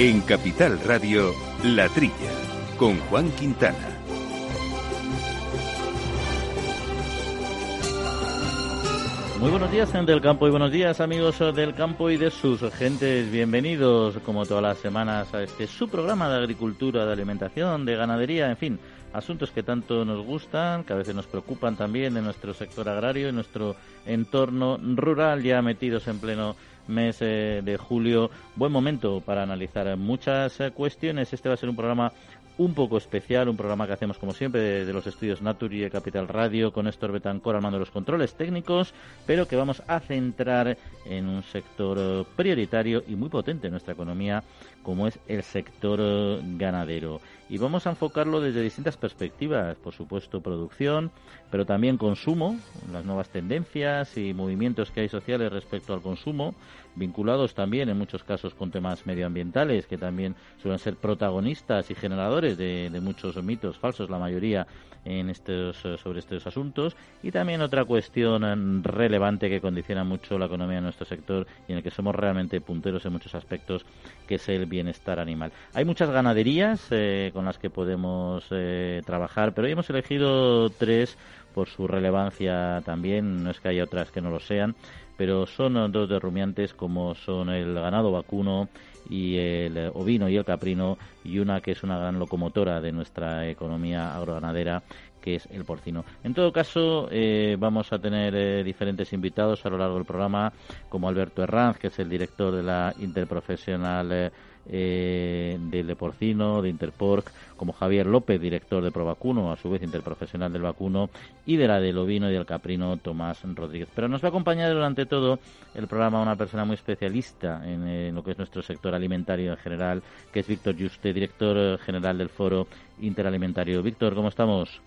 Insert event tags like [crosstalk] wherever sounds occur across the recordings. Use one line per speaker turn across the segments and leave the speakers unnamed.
En Capital Radio, La Trilla, con Juan Quintana.
Muy buenos días, gente del campo, y buenos días, amigos del campo y de sus gentes. Bienvenidos, como todas las semanas, a este su programa de agricultura, de alimentación, de ganadería, en fin, asuntos que tanto nos gustan, que a veces nos preocupan también de nuestro sector agrario, en nuestro entorno rural, ya metidos en pleno mes eh, de julio. Buen momento para analizar muchas eh, cuestiones. Este va a ser un programa un poco especial, un programa que hacemos como siempre de, los estudios Naturi de Capital Radio con Néstor Betancor al mando de los controles técnicos, pero que vamos a centrar en un sector eh, prioritario y muy potente en nuestra economía como es el sector ganadero. Y vamos a enfocarlo desde distintas perspectivas, por supuesto producción, pero también consumo, las nuevas tendencias y movimientos que hay sociales respecto al consumo, vinculados también en muchos casos con temas medioambientales, que también suelen ser protagonistas y generadores de, muchos mitos falsos, la mayoría en estos, sobre estos asuntos, y también otra cuestión relevante que condiciona mucho la economía de nuestro sector y en el que somos realmente punteros en muchos aspectos, que es el bienestar animal. Hay muchas ganaderías eh, con las que podemos eh, trabajar, pero hoy hemos elegido tres por su relevancia también, no es que haya otras que no lo sean, pero son dos de rumiantes como son el ganado vacuno y el ovino y el caprino y una que es una gran locomotora de nuestra economía agroganadera que es el porcino. En todo caso, eh, vamos a tener eh, diferentes invitados a lo largo del programa, como Alberto Herranz, que es el director de la Interprofesional eh, eh, del porcino, de Interporc, como Javier López, director de Provacuno, a su vez interprofesional del vacuno, y de la del ovino y del caprino, Tomás Rodríguez. Pero nos va a acompañar durante todo el programa una persona muy especialista en, lo que es nuestro sector alimentario en general, que es Víctor Juste, director general del Foro Interalimentario. Víctor, ¿cómo estamos?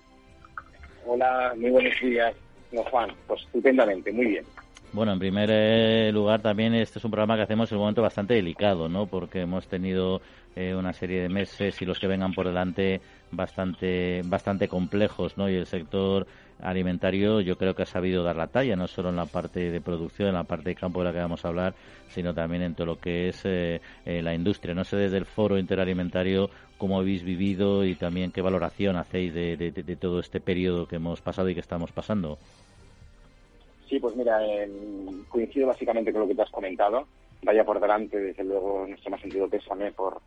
Hola, muy buenos días. No, Juan, pues estupendamente, muy bien.
Bueno, en primer eh, lugar también este es un programa que hacemos en un momento bastante delicado, ¿no? Porque hemos tenido eh, una serie de meses y los que vengan por delante bastante bastante complejos, ¿no? Y el sector alimentario yo creo que ha sabido dar la talla, no solo en la parte de producción, en la parte de campo de la que vamos a hablar, sino también en todo lo que es eh, la industria. No sé desde el foro interalimentario cómo habéis vivido y también qué valoración hacéis de todo este periodo que hemos pasado y que estamos pasando.
Sí, pues mira, coincido básicamente con lo que te has comentado. Vaya por delante, desde luego, nuestro más sentido pésame por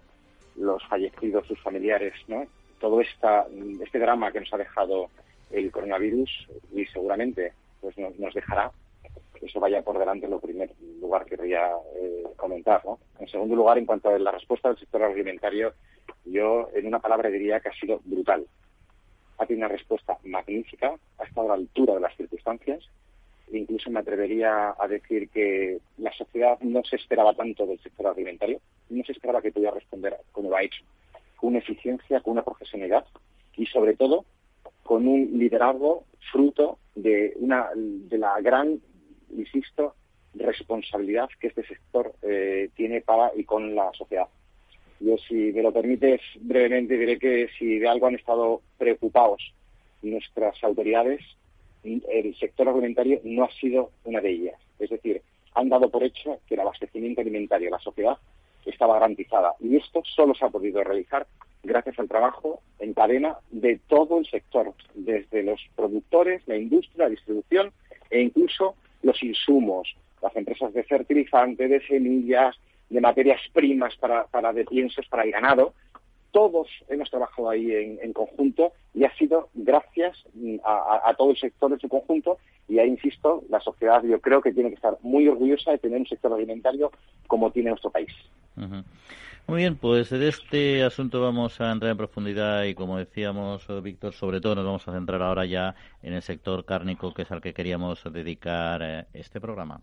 los fallecidos, sus familiares, ¿no? Todo esta, este drama que nos ha dejado el coronavirus y seguramente pues nos, dejará. Eso vaya por delante en lo primer lugar que querría eh, comentar, ¿no? En segundo lugar, en cuanto a la respuesta del sector alimentario, yo en una palabra diría que ha sido brutal. Ha tenido una respuesta magnífica, ha estado a la altura de las circunstancias incluso me atrevería a decir que la sociedad no se esperaba tanto del sector alimentario, no se esperaba que pudiera responder como lo ha hecho, con eficiencia, con una profesionalidad y sobre todo con un liderazgo fruto de una de la gran, insisto, responsabilidad que este sector eh, tiene para y con la sociedad. Yo, si me lo permites, brevemente diré que si de algo han estado preocupados nuestras autoridades el sector alimentario no ha sido una de ellas. Es decir, han dado por hecho que el abastecimiento alimentario de la sociedad estaba garantizada. Y esto solo se ha podido realizar gracias al trabajo en cadena de todo el sector, desde los productores, la industria, la distribución e incluso los insumos, las empresas de fertilizante, de semillas, de materias primas para, para de para el ganado, todos hemos trabajado ahí en, conjunto y ha sido gracias a, todo el sector en su conjunto y ahí insisto, la sociedad yo creo que tiene que estar muy orgullosa de tener un sector alimentario como tiene nuestro país.
Muy bien, pues de este asunto vamos a entrar en profundidad y como decíamos, Víctor, sobre todo nos vamos a centrar ahora ya en el sector cárnico que es al que queríamos dedicar eh, este programa.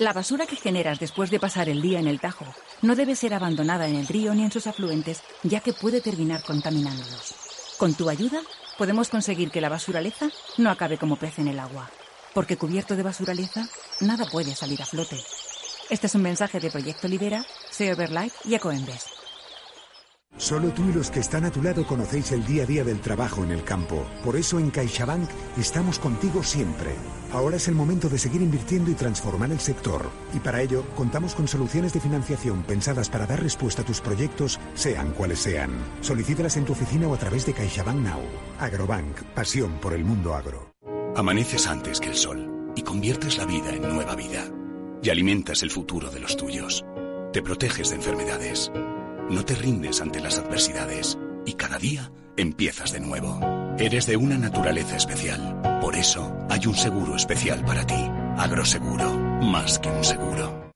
La basura que generas después de pasar el día en el Tajo no debe ser abandonada en el río ni en sus afluentes, ya que puede terminar contaminándolos. Con tu ayuda, podemos conseguir que la basuraleza no acabe como pez en el agua. Porque cubierto de basuraleza, nada puede salir a flote. Este es un mensaje de Proyecto Libera, Save Life y Ecoembes.
Solo tú y los que están a tu lado conocéis el día a día del trabajo en el campo. Por eso en CaixaBank estamos contigo siempre. Ahora es el momento de seguir invirtiendo y transformar el sector. Y para ello contamos con soluciones de financiación pensadas para dar respuesta a tus proyectos, sean cuales sean. Solicítalas en tu oficina o a través de CaixaBank Now. Agrobank, pasión por el mundo agro.
Amaneces antes que el sol y conviertes la vida en nueva vida. Y alimentas el futuro de los tuyos. Te proteges de enfermedades no te rindes ante las adversidades y cada día empiezas de nuevo. Eres de una naturaleza especial. Por eso hay un seguro especial para ti. Agroseguro, más que un seguro.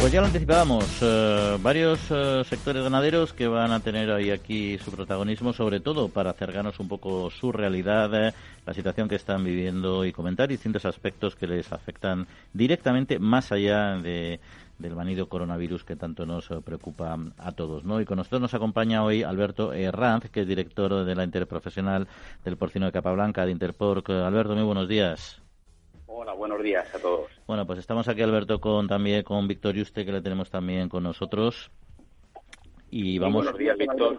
Pues ya lo anticipábamos, eh, varios eh, sectores ganaderos que van a tener ahí aquí su protagonismo, sobre todo para acercarnos un poco su realidad, eh, la situación que están viviendo y comentar distintos aspectos que les afectan directamente más allá de, del manido coronavirus que tanto nos preocupa a todos. ¿no? Y con nosotros nos acompaña hoy Alberto Herranz, que es director de la Interprofesional del Porcino de Capablanca, de Interporc. Alberto, muy buenos días.
Hola, buenos días a todos.
Bueno, pues estamos aquí, Alberto, con también con Víctor Yuste, que le tenemos también con nosotros. Y vamos.
buenos días, Víctor.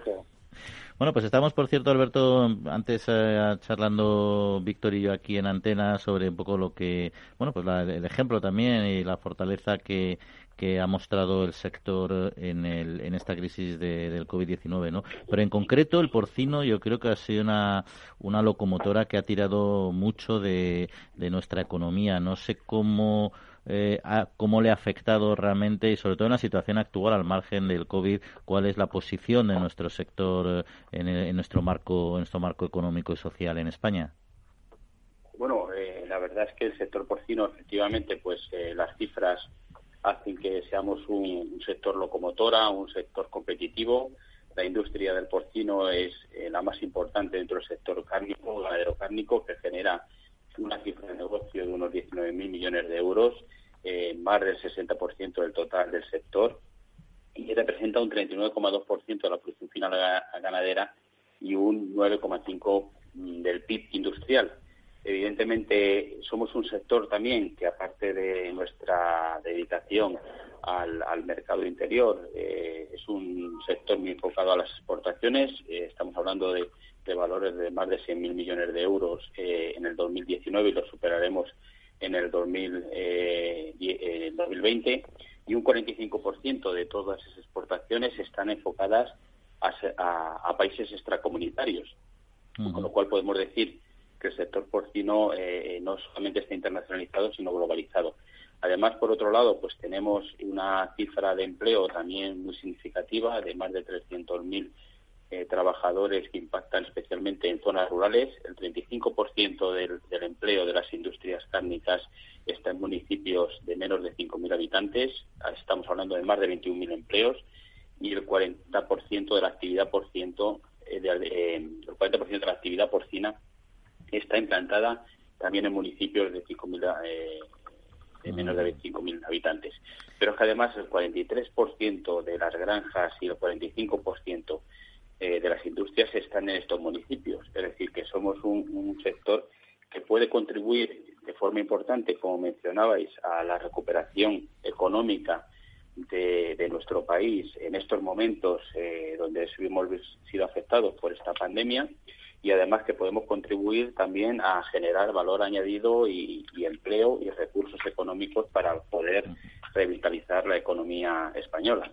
Bueno, pues estamos, por cierto, Alberto, antes eh, charlando Víctor y yo aquí en antena sobre un poco lo que, bueno, pues el ejemplo también y la fortaleza que, que ha mostrado el sector en, el, en esta crisis de, del COVID-19, ¿no? Pero en concreto el porcino yo creo que ha sido una, una locomotora que ha tirado mucho de, de nuestra economía. No sé cómo eh, cómo le ha afectado realmente y sobre todo en la situación actual al margen del COVID, cuál es la posición de nuestro sector eh, en, nuestro marco, en nuestro marco económico y social en España.
Bueno, eh, la verdad es que el sector porcino, efectivamente, pues las cifras hacen que seamos un, sector locomotora, un sector competitivo. La industria del porcino es la más importante dentro del sector cárnico, ganadero cárnico, que genera una cifra de negocio de unos 19.000 millones de euros, eh, más del 60% del total del sector, y representa un 39,2% de la producción final ganadera y un 9,5% del PIB industrial. Evidentemente, somos un sector también que, aparte de nuestra dedicación al, mercado interior, eh, es un sector muy enfocado a las exportaciones. Eh, estamos hablando de de valores de más de 100.000 millones de euros eh, en el 2019 y lo superaremos en el 2000, eh, 2020 eh, y un 45% de todas esas exportaciones están enfocadas a, países extracomunitarios, con lo cual podemos decir que el sector porcino eh, no solamente está internacionalizado, sino globalizado. Además, por otro lado, pues tenemos una cifra de empleo también muy significativa de más de 300.000 eh, trabajadores que impactan especialmente en zonas rurales. El 35% del, del, empleo de las industrias cárnicas está en municipios de menos de 5.000 habitantes. Estamos hablando de más de 21.000 empleos y el 40% de la actividad porciento, eh, de, eh, el 40% de la actividad porcina está implantada también en municipios de 5.000 eh, de menos de 25.000 habitantes. Pero es que además el 43% de las granjas y el 45% eh, de las industrias están en estos municipios. Es decir, que somos un, sector que puede contribuir de forma importante, como mencionabais, a la recuperación económica de, nuestro país en estos momentos eh, donde hemos sido afectados por esta pandemia y además que podemos contribuir también a generar valor añadido y empleo y recursos económicos para poder revitalizar la economía española.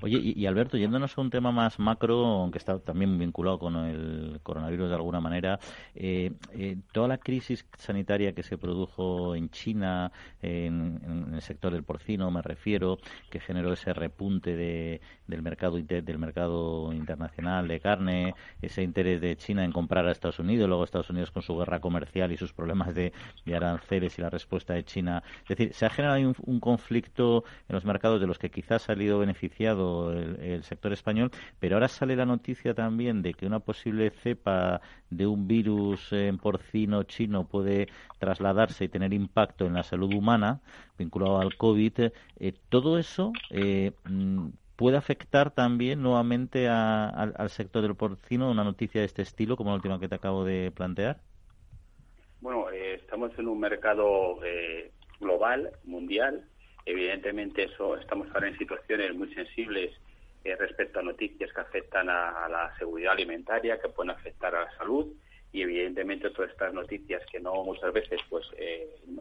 Oye, y, Alberto, yéndonos a un tema más macro, aunque está también vinculado con el coronavirus de alguna manera, eh, eh, toda la crisis sanitaria que se produjo en China, en, el sector del porcino, me refiero, que generó ese repunte de, del mercado del mercado internacional de carne, ese interés de China en comprar a Estados Unidos, luego Estados Unidos con su guerra comercial y sus problemas de, aranceles y la respuesta de China. Es decir, se ha generado un conflicto en los mercados de los que quizás ha salido beneficiado el, sector español, pero ahora sale la noticia también de que una posible cepa de un virus en porcino chino puede trasladarse y tener impacto en la salud humana vinculado al COVID. Eh, todo eso eh, mm, puede afectar también nuevamente al, sector del porcino una noticia de este estilo, como la última que te acabo de plantear?
Bueno, eh, estamos en un mercado eh, global, mundial. Evidentemente, eso estamos ahora en situaciones muy sensibles eh, respecto a noticias que afectan a, la seguridad alimentaria, que pueden afectar a la salud. Y evidentemente todas estas noticias que no muchas veces pues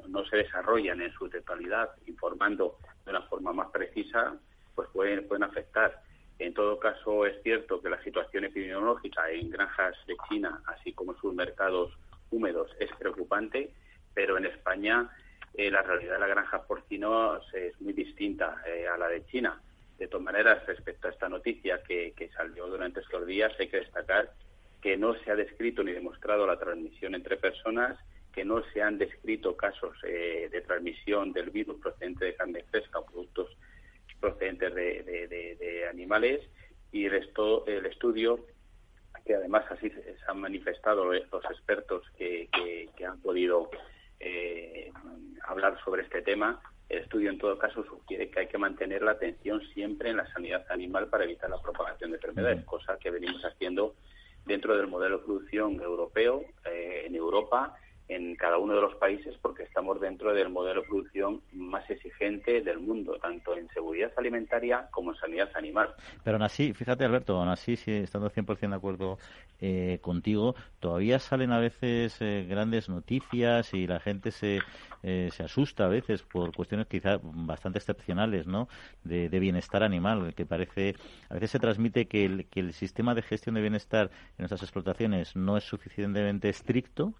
no se desarrollan en su totalidad informando de una forma más precisa pues pueden, pueden afectar. En todo caso, es cierto que la situación epidemiológica en granjas de China, así como en sus mercados húmedos, es preocupante, pero en España eh, la realidad de la granja porcino es muy distinta eh, a la de China. De todas maneras, respecto a esta noticia que, salió durante estos días, hay que destacar que no se ha descrito ni demostrado la transmisión entre personas, que no se han descrito casos eh, de transmisión del virus procedente de carne fresca o productos procedentes de, animales y el, el estudio que además así se han manifestado los expertos que, han podido eh, hablar sobre este tema. El estudio, en todo caso, sugiere que hay que mantener la atención siempre en la sanidad animal para evitar la propagación de enfermedades, cosa que venimos haciendo dentro del modelo de producción europeo, eh, en Europa en cada uno de los países porque estamos dentro del modelo de producción más exigente del mundo, tanto en seguridad alimentaria como en sanidad animal.
Pero aún así, fíjate Alberto, aún así, si estando 100% de acuerdo eh, contigo, todavía salen a veces eh, grandes noticias y la gente se, eh, se asusta a veces por cuestiones quizás bastante excepcionales, ¿no? De, de, bienestar animal, que parece, a veces se transmite que el, que el sistema de gestión de bienestar en nuestras explotaciones no es suficientemente estricto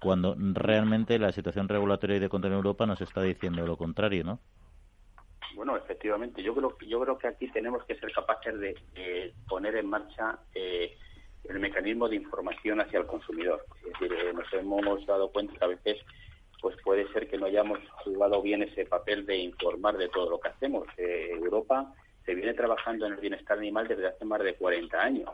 cuando realmente la situación regulatoria y de control en Europa nos está diciendo lo contrario, ¿no?
Bueno, efectivamente, yo creo yo creo que aquí tenemos que ser capaces de, poner en marcha eh, el mecanismo de información hacia el consumidor. Es decir, eh, nos hemos dado cuenta que a veces pues puede ser que no hayamos jugado bien ese papel de informar de todo lo que hacemos. Eh, Europa se viene trabajando en el bienestar animal desde hace más de 40 años.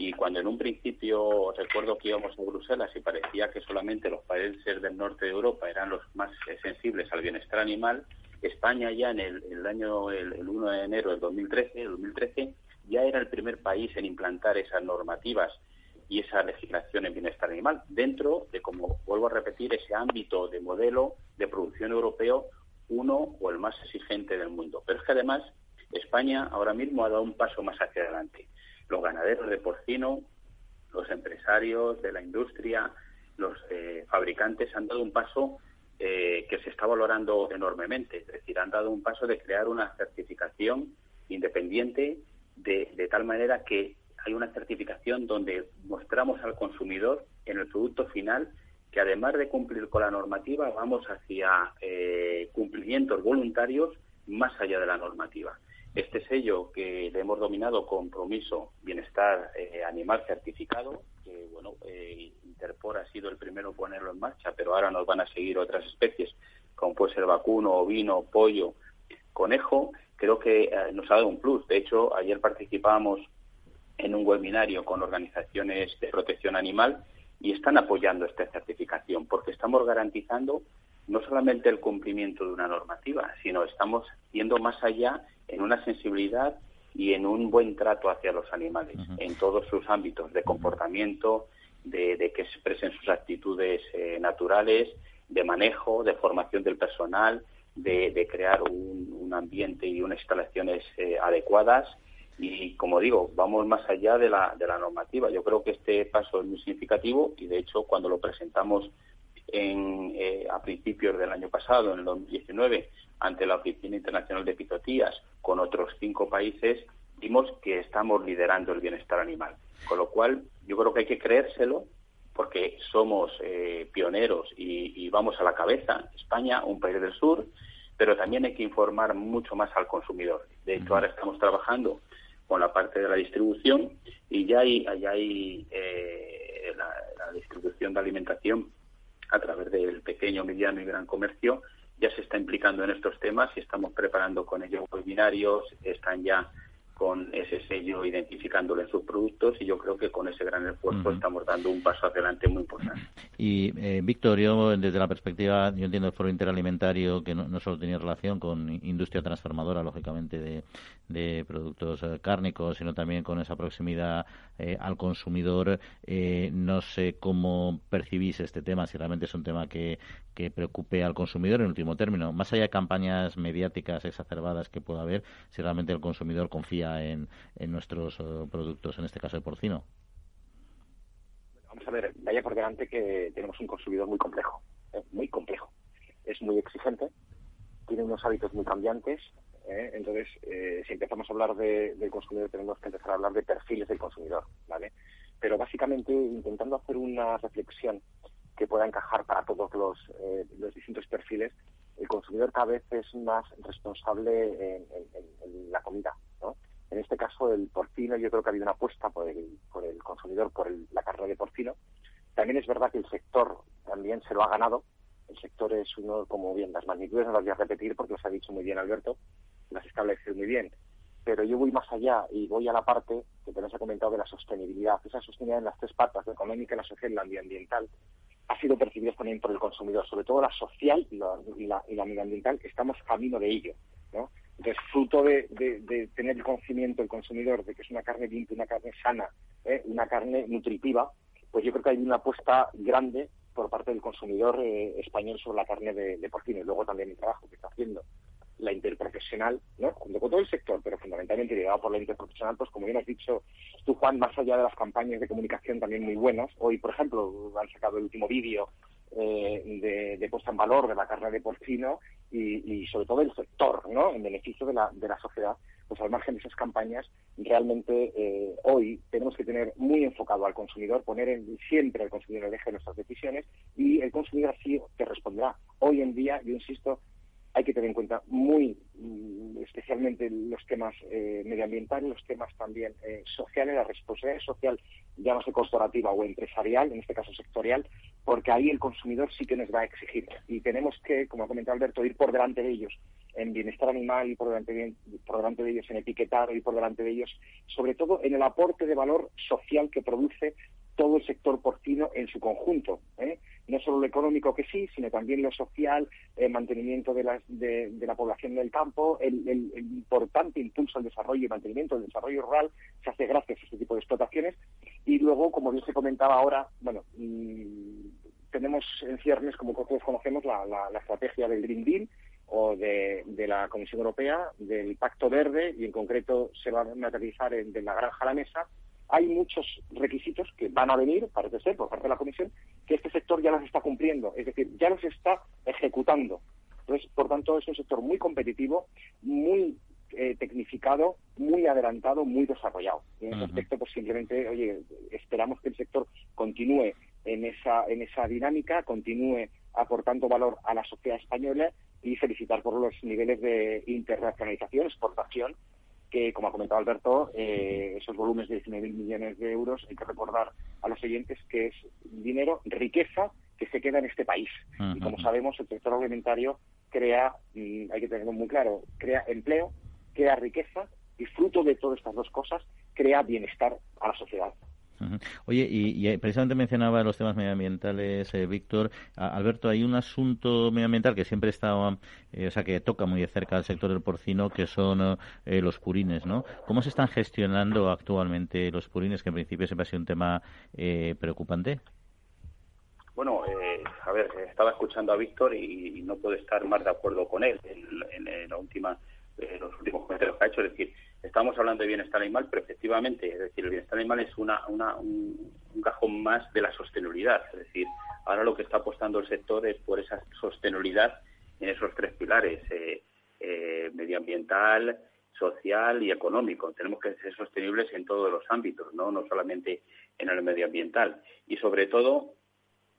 Y cuando en un principio recuerdo que íbamos a Bruselas y parecía que solamente los países del norte de Europa eran los más sensibles al bienestar animal, España ya en el, año el, 1 de enero del 2013, 2013 ya era el primer país en implantar esas normativas y esa legislación en bienestar animal dentro de, como vuelvo a repetir, ese ámbito de modelo de producción europeo uno o el más exigente del mundo. Pero es que además España ahora mismo ha dado un paso más hacia adelante los ganaderos de porcino, los empresarios de la industria, los eh, fabricantes han dado un paso eh, que se está valorando enormemente. Es decir, han dado un paso de crear una certificación independiente de, de tal manera que hay una certificación donde mostramos al consumidor en el producto final que además de cumplir con la normativa, vamos hacia eh, cumplimientos voluntarios más allá de la normativa. Este sello que le hemos dominado compromiso bienestar eh, animal certificado, que bueno, eh, Interpor ha sido el primero en ponerlo en marcha, pero ahora nos van a seguir otras especies, como puede ser vacuno, ovino, pollo, conejo, creo que eh, nos ha dado un plus. De hecho, ayer participábamos en un webinario con organizaciones de protección animal y están apoyando esta certificación porque estamos garantizando no solamente el cumplimiento de una normativa, sino estamos yendo más allá en una sensibilidad y en un buen trato hacia los animales, en todos sus ámbitos de comportamiento, de, que expresen sus actitudes eh, naturales, de manejo, de formación del personal, de, crear un, ambiente y unas instalaciones eh, adecuadas. Y como digo, vamos más allá de la, de la normativa. Yo creo que este paso es muy significativo y, de hecho, cuando lo presentamos en, eh, a principios del año pasado, en el 2019, ante la Oficina Internacional de Pizotías, con otros cinco países, vimos que estamos liderando el bienestar animal. Con lo cual, yo creo que hay que creérselo porque somos eh, pioneros y, vamos a la cabeza. España, un país del sur, pero también hay que informar mucho más al consumidor. De hecho, ahora estamos trabajando con la parte de la distribución y ya hay, hay eh, la, la distribución de alimentación a través del pequeño, mediano y gran comercio ya se está implicando en estos temas y estamos preparando con ellos webinarios, están ya con ese sello identificándole sus productos y yo creo que con ese gran esfuerzo estamos dando un paso adelante muy importante.
Y eh, Víctor, yo desde la perspectiva, yo entiendo el foro interalimentario que no, solo tenía relación con industria transformadora, lógicamente, de, de productos eh, cárnicos, sino también con esa proximidad eh, al consumidor. Eh, no sé cómo percibís este tema, si realmente es un tema que, que preocupe al consumidor en último término, más allá de campañas mediáticas exacerbadas que pueda haber, si realmente el consumidor confía en, nuestros productos, en este caso el porcino.
Vamos a ver, vaya por delante que tenemos un consumidor muy complejo, muy complejo. Es muy exigente, tiene unos hábitos muy cambiantes, ¿eh? Entonces, eh, si empezamos a hablar de, del consumidor, tenemos que empezar a hablar de perfiles del consumidor, ¿vale? Pero básicamente intentando hacer una reflexión que pueda encajar para todos los, eh, los distintos perfiles, el consumidor cada vez es más responsable en, la comida. En este caso, el porcino, yo creo que ha habido una apuesta por el, por el consumidor por la carne de porcino. También es verdad que el sector también se lo ha ganado. El sector es uno, como bien, las magnitudes no las voy a repetir porque los ha dicho muy bien Alberto, las establece muy bien. Pero yo voy más allá y voy a la parte que te ha comentado de la sostenibilidad. Esa sostenibilidad en las tres patas, la económica, la social y la medioambiental, ha sido percibida también por el consumidor, sobre todo la social y la, y la, medioambiental, estamos camino de ello. ¿no? Entonces, fruto de, tener el conocimiento del consumidor de que es una carne limpia, una carne sana, ¿eh? una carne nutritiva, pues yo creo que hay una apuesta grande por parte del consumidor eh, español sobre la carne de, de porcino y luego también el trabajo que está haciendo la interprofesional, ¿no? junto con todo el sector, pero fundamentalmente liderado por la interprofesional, pues como bien has dicho tú, Juan, más allá de las campañas de comunicación también muy buenas, hoy, por ejemplo, han sacado el último vídeo eh, de, puesta en valor de la carne de porcino y, sobre todo el sector, ¿no? En beneficio de la, de la sociedad, pues al margen de esas campañas, realmente eh, hoy tenemos que tener muy enfocado al consumidor, poner siempre al consumidor en el eje de nuestras decisiones y el consumidor así te responderá. Hoy en día, yo insisto, hay que tener en cuenta muy mm, especialmente los temas eh, medioambientales, los temas también eh, sociales, la responsabilidad social, ya sé corporativa o empresarial, en este caso sectorial, porque ahí el consumidor sí que nos va a exigir. Y tenemos que, como ha comentado Alberto, ir por delante de ellos en bienestar animal y por delante de, por delante de ellos en etiquetar y por delante de ellos, sobre todo en el aporte de valor social que produce todo el sector porcino en su conjunto. ¿eh? No solo lo económico que sí, sino también lo social, el mantenimiento de, la población del campo, el, importante impulso al desarrollo y mantenimiento del desarrollo rural se hace gracias a este tipo de explotaciones. Y luego, como bien se comentaba ahora, bueno, mm, tenemos en ciernes, como todos conocemos, la, estrategia del Green Deal o de, la Comisión Europea, del Pacto Verde, y en concreto se va a materializar en, de la granja a la mesa, hay muchos requisitos que van a venir, parece ser, por parte de la Comisión, que este sector ya los está cumpliendo, es decir, ya los está ejecutando. Entonces, por tanto, es un sector muy competitivo, muy eh, tecnificado, muy adelantado, muy desarrollado. Y en ese aspecto, pues simplemente, oye, esperamos que el sector continúe en esa, en esa dinámica, continúe aportando valor a la sociedad española y felicitar por los niveles de internacionalización, exportación que, como ha comentado Alberto, eh, esos volúmenes de 19.000 millones de euros, hay que recordar a los oyentes que es dinero, riqueza que se queda en este país. Y como sabemos, el sector alimentario crea, mm, hay que tenerlo muy claro, crea empleo, crea riqueza y fruto de todas estas dos cosas crea bienestar a la sociedad.
Oye, y, precisamente mencionaba los temas medioambientales, eh, Víctor. Alberto, hay un asunto medioambiental que siempre está, eh, o sea, que toca muy de cerca al sector del porcino, que son eh, los purines, ¿no? ¿Cómo se están gestionando actualmente los purines, que en principio siempre ha sido un tema preocupante?
Bueno, a ver, estaba escuchando a Víctor y, no puedo estar más de acuerdo con él en, en la última, los últimos comentarios que ha hecho. Es decir, estamos hablando de bienestar animal, pero efectivamente, es decir, el bienestar animal es una, un, cajón más de la sostenibilidad. Es decir, ahora lo que está apostando el sector es por esa sostenibilidad en esos tres pilares, eh, eh, medioambiental, social y económico. Tenemos que ser sostenibles en todos los ámbitos, no, no solamente en el medioambiental. Y sobre todo,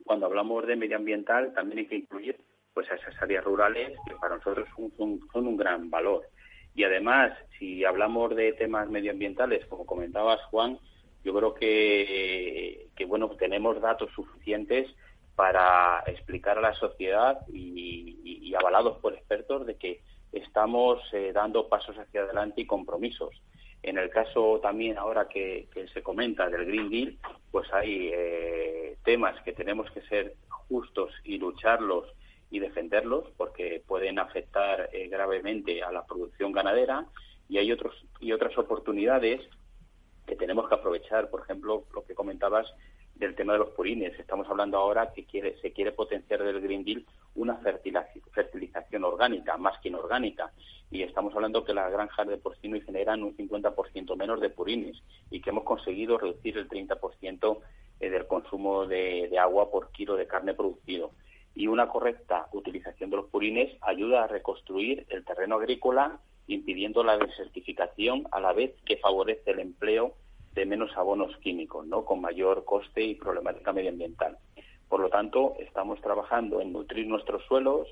cuando hablamos de medioambiental, también hay que incluir pues a esas áreas rurales que para nosotros son un gran valor. Y además, si hablamos de temas medioambientales, como comentabas, Juan, yo creo que, que bueno, tenemos datos suficientes para explicar a la sociedad y, avalados por expertos de que estamos eh, dando pasos hacia adelante y compromisos. En el caso también ahora que, se comenta del Green Deal, pues hay eh, temas que tenemos que ser justos y lucharlos y defenderlos porque pueden afectar eh, gravemente a la producción ganadera y hay otros y otras oportunidades que tenemos que aprovechar. Por ejemplo, lo que comentabas del tema de los purines. Estamos hablando ahora que quiere, se quiere potenciar del Green Deal una fertilización orgánica, más que inorgánica. Y estamos hablando que las granjas de porcino generan un 50% menos de purines y que hemos conseguido reducir el 30% eh, del consumo de, de agua por kilo de carne producido. Y una correcta utilización de los purines ayuda a reconstruir el terreno agrícola impidiendo la desertificación a la vez que favorece el empleo de menos abonos químicos, ¿no? con mayor coste y problemática medioambiental. Por lo tanto, estamos trabajando en nutrir nuestros suelos,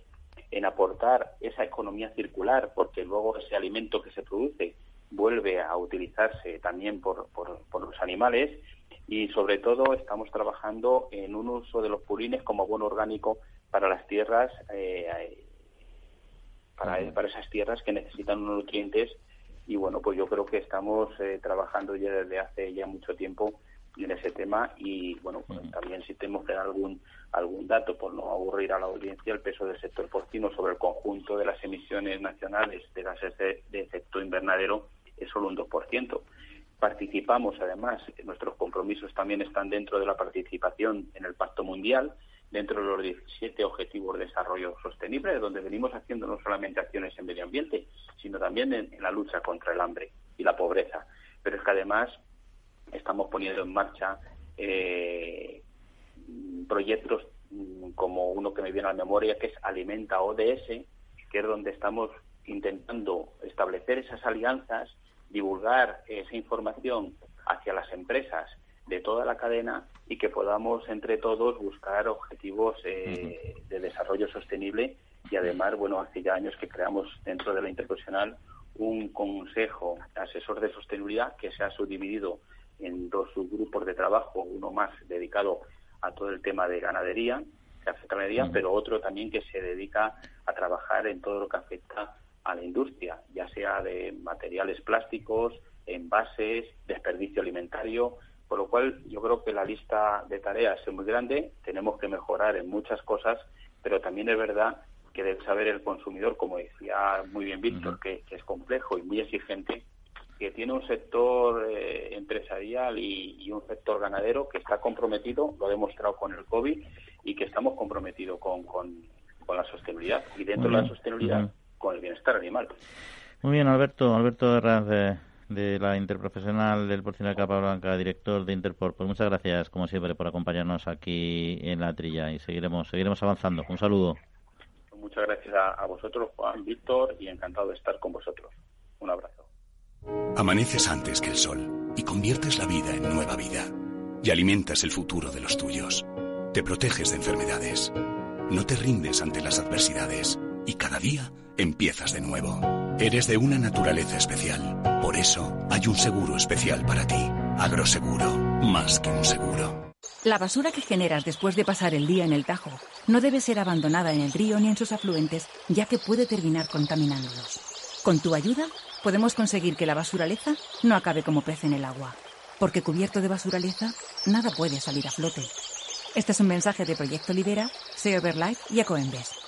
en aportar esa economía circular, porque luego ese alimento que se produce vuelve a utilizarse también por, por, los animales y sobre todo estamos trabajando en un uso de los purines como abono orgánico para las tierras, eh, para, para esas tierras que necesitan unos nutrientes y bueno, pues yo creo que estamos eh, trabajando ya desde hace ya mucho tiempo en ese tema y bueno, pues también si tenemos que dar algún algún dato por no aburrir a la audiencia, el peso del sector porcino sobre el conjunto de las emisiones nacionales de gases de, efecto invernadero es solo un 2%. Participamos además, nuestros compromisos también están dentro de la participación en el Pacto Mundial, dentro de los 17 Objetivos de Desarrollo Sostenible, donde venimos haciendo no solamente acciones en medio ambiente, sino también en, la lucha contra el hambre y la pobreza. Pero es que además estamos poniendo en marcha eh, proyectos mm, como uno que me viene a la memoria, que es Alimenta ODS, que es donde estamos intentando establecer esas alianzas, divulgar esa información hacia las empresas de toda la cadena y que podamos entre todos buscar objetivos eh, de desarrollo sostenible y además, bueno, hace ya años que creamos dentro de la interprofesional un consejo asesor de sostenibilidad que se ha subdividido en dos subgrupos de trabajo, uno más dedicado a todo el tema de ganadería, que afecta a ganadería, pero otro también que se dedica a trabajar en todo lo que afecta a la industria, ya sea de materiales plásticos, envases, desperdicio alimentario, por lo cual yo creo que la lista de tareas es muy grande, tenemos que mejorar en muchas cosas, pero también es verdad que debe saber el consumidor, como decía muy bien Víctor, que, es complejo y muy exigente, que tiene un sector eh, empresarial y, un sector ganadero que está comprometido, lo ha demostrado con el COVID, y que estamos comprometidos con, con, la sostenibilidad. Y dentro de la sostenibilidad con el bienestar animal.
Muy bien, Alberto. Alberto Herraz, de de la Interprofesional del Porcino de Capa Blanca, director de Interpor. Pues muchas gracias, como siempre, por acompañarnos aquí en la trilla y seguiremos, seguiremos avanzando. Un saludo.
Muchas gracias a, vosotros, Juan, Víctor, y encantado de estar con vosotros. Un abrazo.
Amaneces antes que el sol y conviertes la vida en nueva vida. Y alimentas el futuro de los tuyos. Te proteges de enfermedades. No te rindes ante las adversidades. Y cada día empiezas de nuevo. Eres de una naturaleza especial. Por eso hay un seguro especial para ti. Agroseguro, más que un seguro.
La basura que generas después de pasar el día en el Tajo no debe ser abandonada en el río ni en sus afluentes, ya que puede terminar contaminándolos. Con tu ayuda, podemos conseguir que la basuraleza no acabe como pez en el agua. Porque cubierto de basuraleza, nada puede salir a flote. Este es un mensaje de Proyecto Libera, Sea Life y Ecoembes.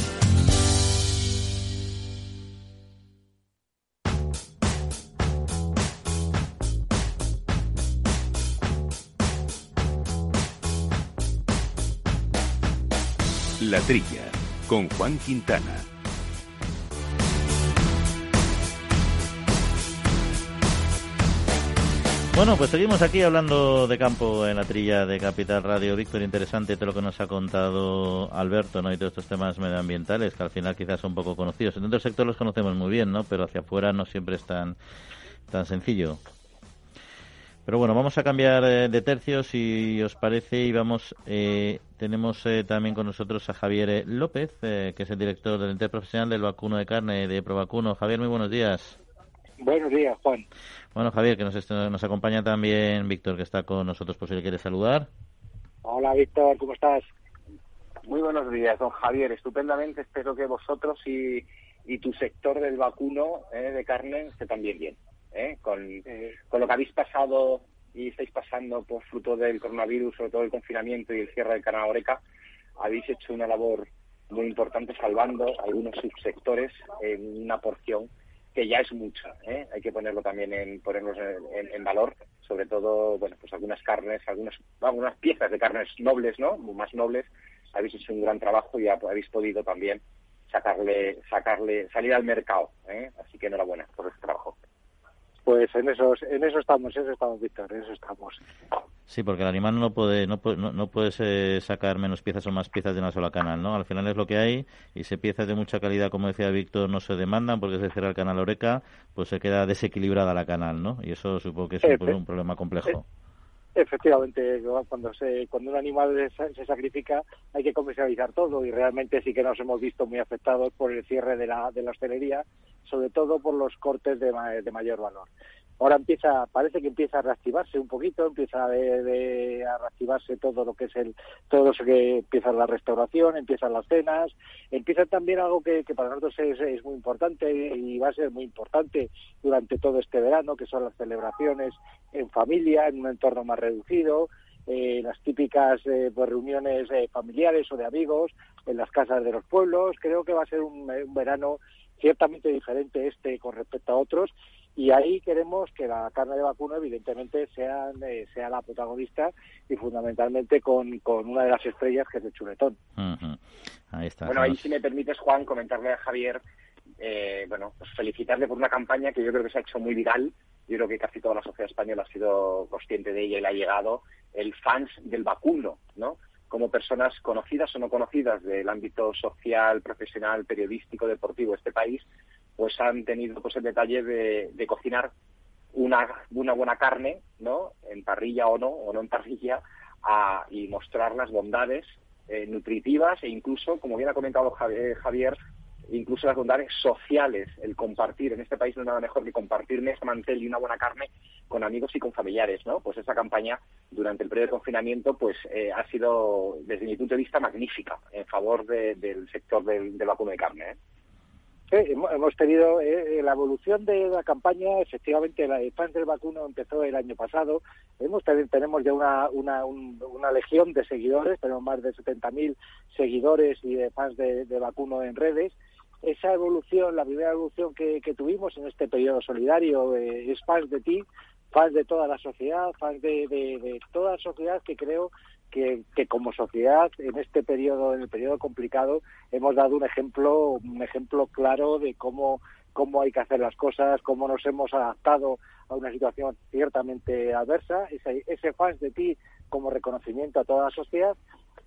La Trilla, con Juan Quintana.
Bueno, pues seguimos aquí hablando de campo en la trilla de Capital Radio. Víctor, interesante todo lo que nos ha contado Alberto, ¿no? Y todos estos temas medioambientales que al final quizás son poco conocidos. En el sector los conocemos muy bien, ¿no? Pero hacia afuera no siempre están Tan sencillo. Pero bueno, vamos a cambiar eh, de tercio si os parece y vamos, eh, tenemos eh, también con nosotros a Javier López, que es el director del ente profesional del vacuno de carne de Provacuno. Javier, muy buenos días.
Buenos días, Juan.
Bueno, Javier, que nos, nos acompaña también Víctor, que está con nosotros, por si le quiere saludar.
Hola, Víctor, ¿cómo estás?
Muy buenos días, don Javier. Estupendamente. Espero que vosotros y, y tu sector del vacuno de carne esté también bien. ¿Eh? con, con lo que habéis pasado y estáis pasando por fruto del coronavirus, sobre todo el confinamiento y el cierre del canal Oreca, habéis hecho una labor muy importante salvando algunos subsectores en una porción que ya es mucha. ¿eh? Hay que ponerlo también en ponerlos en, valor, sobre todo, bueno, pues algunas carnes, algunas, algunas piezas de carnes nobles, ¿no? Más nobles. Habéis hecho un gran trabajo y habéis podido también sacarle, sacarle, salir al mercado. ¿eh? Así que enhorabuena por ese trabajo.
Pues en eso, en eso estamos, en eso estamos, Víctor, en eso estamos.
Sí, porque el animal no puede, no, no, no puedes eh, sacar menos piezas o más piezas de una sola canal, ¿no? Al final es lo que hay y si piezas de mucha calidad, como decía Víctor, no se demandan porque se cierra el canal Oreca, pues se queda desequilibrada la canal, ¿no? Y eso supongo que es un, problema complejo.
Efectivamente, cuando se, cuando un animal se, sacrifica hay que comercializar todo y realmente sí que nos hemos visto muy afectados por el cierre de la, de la hostelería, sobre todo por los cortes de, de mayor valor ahora empieza, parece que empieza a reactivarse un poquito, empieza a reactivarse todo lo que es el, todo eso que empieza la restauración, empiezan las cenas, empieza también algo que, para nosotros es, muy importante y va a ser muy importante durante todo este verano, que son las celebraciones en familia, en un entorno más reducido, eh, las típicas eh, pues, reuniones eh, familiares o de amigos en las casas de los pueblos. Creo que va a ser un verano ciertamente diferente este con respecto a otros y ahí queremos que la carne de vacuno evidentemente sea, eh, sea la protagonista y fundamentalmente con, con, una de las estrellas que es el chuletón.
Ahí está.
Bueno, ahí si me permites, Juan, comentarle a Javier, eh, bueno, pues felicitarle por una campaña que yo creo que se ha hecho muy viral. Yo creo que casi toda la sociedad española ha sido consciente de ella y le ha llegado el fans del vacuno, ¿no? Como personas conocidas o no conocidas del ámbito social, profesional, periodístico, deportivo de este país, pues han tenido pues el detalle de, cocinar una, una buena carne, ¿no? En parrilla o no, o no en parrilla, y mostrar las bondades eh, nutritivas e incluso, como bien ha comentado eh, Javier, incluso las bondades sociales, el compartir. En este país no es nada mejor que compartir mesa, mantel y una buena carne con amigos y con familiares, ¿no? Pues esa campaña durante el periodo de confinamiento, pues eh, ha sido, desde mi punto de vista, magnífica en favor del sector del, vacuno de carne. ¿eh?
hemos tenido eh, la evolución de la campaña, efectivamente, la de fans del vacuno empezó el año pasado. Hemos tenemos ya una, una, una legión de seguidores, tenemos más de 70.000 seguidores y de fans de, vacuno en redes. Esa evolución, la primera evolución que, tuvimos en este periodo solidario, eh, es fans de ti, fans de toda la sociedad, fans de, de toda la sociedad que creo que, como sociedad en este periodo, en el periodo complicado, hemos dado un ejemplo, un ejemplo claro de cómo, cómo hay que hacer las cosas, cómo nos hemos adaptado a una situación ciertamente adversa, ese, ese fans de ti como reconocimiento a toda la sociedad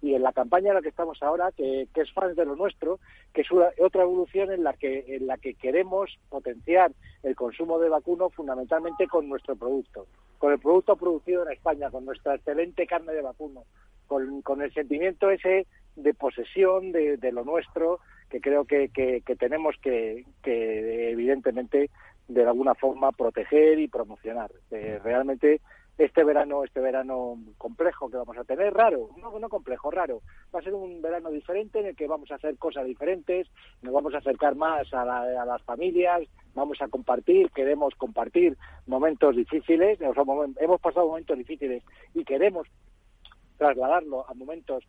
y en la campaña en la que estamos ahora, que, es fans de lo nuestro, que es otra evolución en la que en la que queremos potenciar el consumo de vacuno fundamentalmente con nuestro producto, con el producto producido en España, con nuestra excelente carne de vacuno, con, el sentimiento ese de posesión de, lo nuestro, que creo que, tenemos que, evidentemente de alguna forma proteger y promocionar. Eh, realmente este verano, este verano complejo que vamos a tener, raro, no, no complejo, raro. Va a ser un verano diferente en el que vamos a hacer cosas diferentes, nos vamos a acercar más a, las familias, vamos a compartir, queremos compartir momentos difíciles, hemos pasado momentos difíciles y queremos trasladarlo a momentos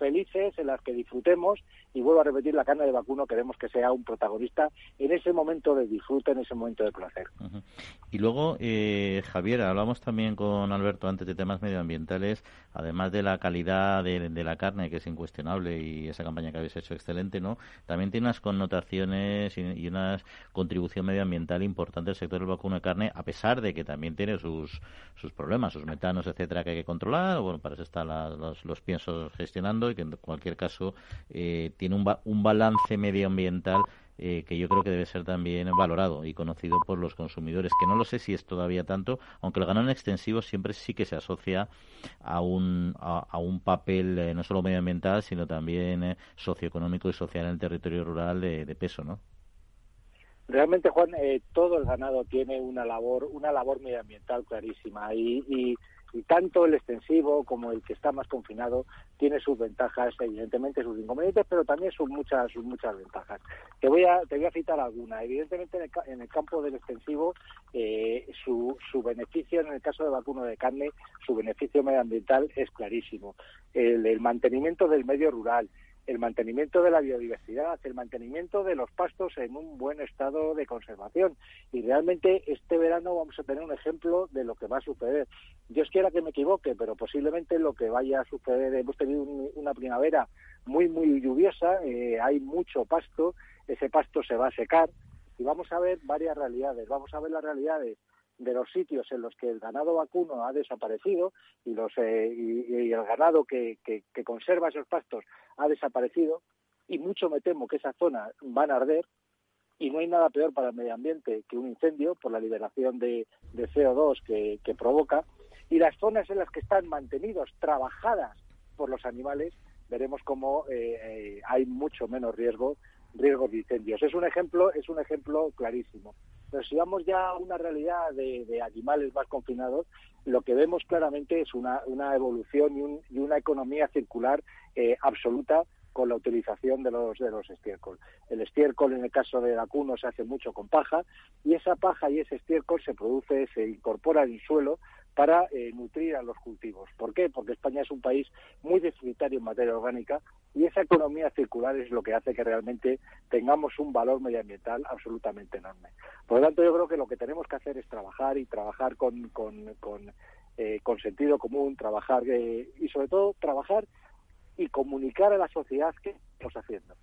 felices, en las que disfrutemos y vuelvo a repetir, la carne de vacuno queremos que sea un protagonista en ese momento de disfrute, en ese momento de placer.
Y luego, eh, Javier, hablamos también con Alberto antes de temas medioambientales, además de la calidad de, la carne, que es incuestionable y esa campaña que habéis hecho excelente, ¿no? También tiene unas connotaciones y, una contribución medioambiental importante el sector del vacuno de carne, a pesar de que también tiene sus, sus problemas, sus metanos, etcétera, que hay que controlar. Bueno, para eso están los, los piensos gestionando y que en cualquier caso eh, tiene un, un balance medioambiental eh, que yo creo que debe ser también valorado y conocido por los consumidores, que no lo sé si es todavía tanto, aunque el ganado en extensivo siempre sí que se asocia a un, a, un papel eh, no solo medioambiental, sino también eh, socioeconómico y social en el territorio rural de, peso, ¿no?
Realmente, Juan, todo el ganado tiene una labor, una labor medioambiental clarísima y y tanto el extensivo como el que está más confinado tiene sus ventajas, evidentemente sus inconvenientes, pero también sus muchas sus muchas ventajas. Te voy a te voy a citar alguna. Evidentemente en el, campo del extensivo eh, su, su beneficio en el caso de vacuno de carne, su beneficio medioambiental es clarísimo. el mantenimiento del medio rural, el mantenimiento de la biodiversidad, el mantenimiento de los pastos en un buen estado de conservación. Y realmente este verano vamos a tener un ejemplo de lo que va a suceder. Dios quiera que me equivoque, pero posiblemente lo que vaya a suceder, hemos tenido una primavera muy, muy lluviosa, eh, hay mucho pasto, ese pasto se va a secar y vamos a ver varias realidades. Vamos a ver las realidades de los sitios en los que el ganado vacuno ha desaparecido y, los, eh, y, el ganado que, que, conserva esos pastos ha desaparecido y mucho me temo que esa zona van a arder y no hay nada peor para el medio ambiente que un incendio por la liberación de, CO2 que, provoca y las zonas en las que están mantenidos, trabajadas por los animales, veremos cómo eh, eh, hay mucho menos riesgo riesgos de incendios. Es un ejemplo, es un ejemplo clarísimo. Pero si vamos ya a una realidad de, animales más confinados, lo que vemos claramente es una, una evolución y, una economía circular eh, absoluta con la utilización de los de los estiércol. El estiércol en el caso de vacuno se hace mucho con paja y esa paja y ese estiércol se produce, se incorpora el suelo para eh, nutrir a los cultivos. ¿Por qué? Porque España es un país muy deficitario en materia orgánica y esa economía circular es lo que hace que realmente tengamos un valor medioambiental absolutamente enorme. Por lo tanto, yo creo que lo que tenemos que hacer es trabajar y trabajar con, con, con, eh, sentido común, trabajar eh, y sobre todo trabajar y comunicar a la sociedad qué estamos haciendo.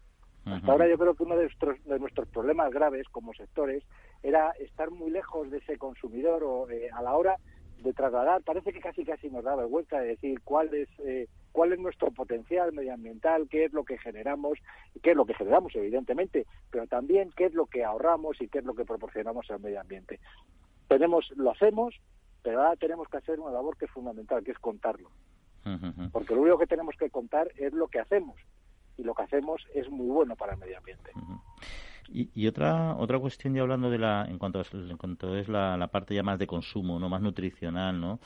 Hasta ahora yo creo que uno de nuestros, de nuestros problemas graves como sectores era estar muy lejos de ese consumidor o a la hora de trasladar, parece que casi casi nos da vergüenza de decir cuál es eh, cuál es nuestro potencial medioambiental, qué es lo que generamos, qué es lo que generamos evidentemente, pero también qué es lo que ahorramos y qué es lo que proporcionamos al medio ambiente. Tenemos, lo hacemos, pero ahora tenemos que hacer una labor que es fundamental, que es contarlo. Porque lo único que tenemos que contar es lo que hacemos y lo que hacemos es muy bueno para el medio ambiente.
Y, otra otra cuestión ya hablando de la en cuanto a, en cuanto es la, parte ya más de consumo no más nutricional no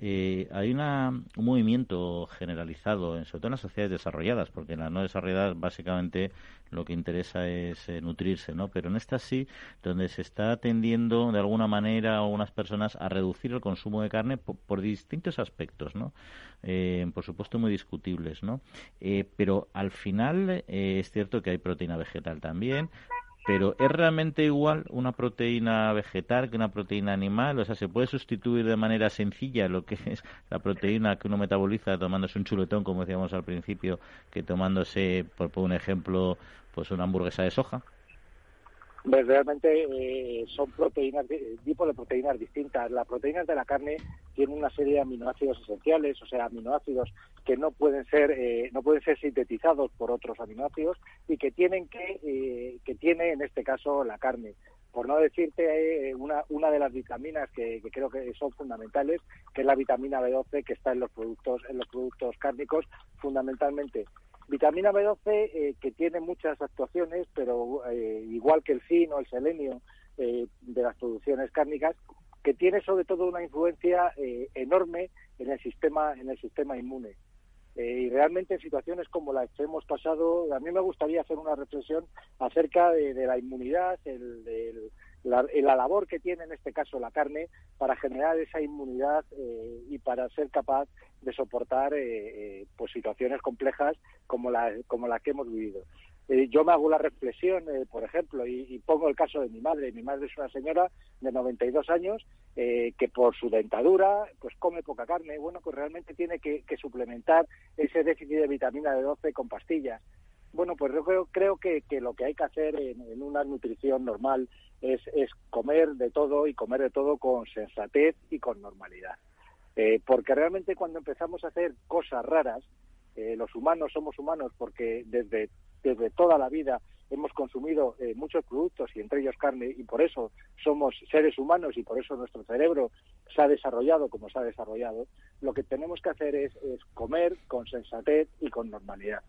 eh, hay una, un movimiento generalizado en, sobre todo en las sociedades desarrolladas porque en las no desarrolladas básicamente lo que interesa es eh, nutrirse no pero en estas sí donde se está tendiendo de alguna manera a algunas personas a reducir el consumo de carne por, distintos aspectos no eh, por supuesto muy discutibles no pero al final es cierto que hay proteína vegetal también pero ¿es realmente igual una proteína vegetal que una proteína animal? O sea, ¿se puede sustituir de manera sencilla lo que es la proteína que uno metaboliza tomándose un chuletón, como decíamos al principio, que tomándose, por, por un ejemplo, pues una hamburguesa de soja?
Realmente eh, son proteínas, tipos de proteínas distintas. Las proteínas de la carne tienen una serie de aminoácidos esenciales, o sea, aminoácidos que no pueden ser eh, no pueden ser sintetizados por otros aminoácidos y que tienen que eh, que tiene en este caso la carne. Por no decirte una una de las vitaminas que, que, creo que son fundamentales, que es la vitamina B12 que está en los productos en los productos cárnicos, fundamentalmente Vitamina B12 eh, que tiene muchas actuaciones, pero eh, igual que el zinc o el selenio eh, de las producciones cárnicas, que tiene sobre todo una influencia enorme en el sistema en el sistema inmune. y realmente en situaciones como las que hemos pasado, a mí me gustaría hacer una reflexión acerca de, la inmunidad, el, la, la, labor que tiene en este caso la carne para generar esa inmunidad y para ser capaz de soportar eh, eh, pues situaciones complejas como la, como la que hemos vivido. Eh, yo me hago la reflexión, por ejemplo, y, pongo el caso de mi madre. Mi madre es una señora de 92 años que por su dentadura pues come poca carne. Bueno, pues realmente tiene que, suplementar ese déficit de vitamina B12 con pastillas. Bueno, pues yo creo, creo que, lo que hay que hacer en una nutrición normal es, es comer de todo y comer de todo con sensatez y con normalidad. Eh, porque realmente cuando empezamos a hacer cosas raras, eh, los humanos somos humanos porque desde, desde toda la vida hemos consumido eh, muchos productos y entre ellos carne y por eso somos seres humanos y por eso nuestro cerebro se ha desarrollado como se ha desarrollado, lo que tenemos que hacer es, comer con sensatez y con normalidad.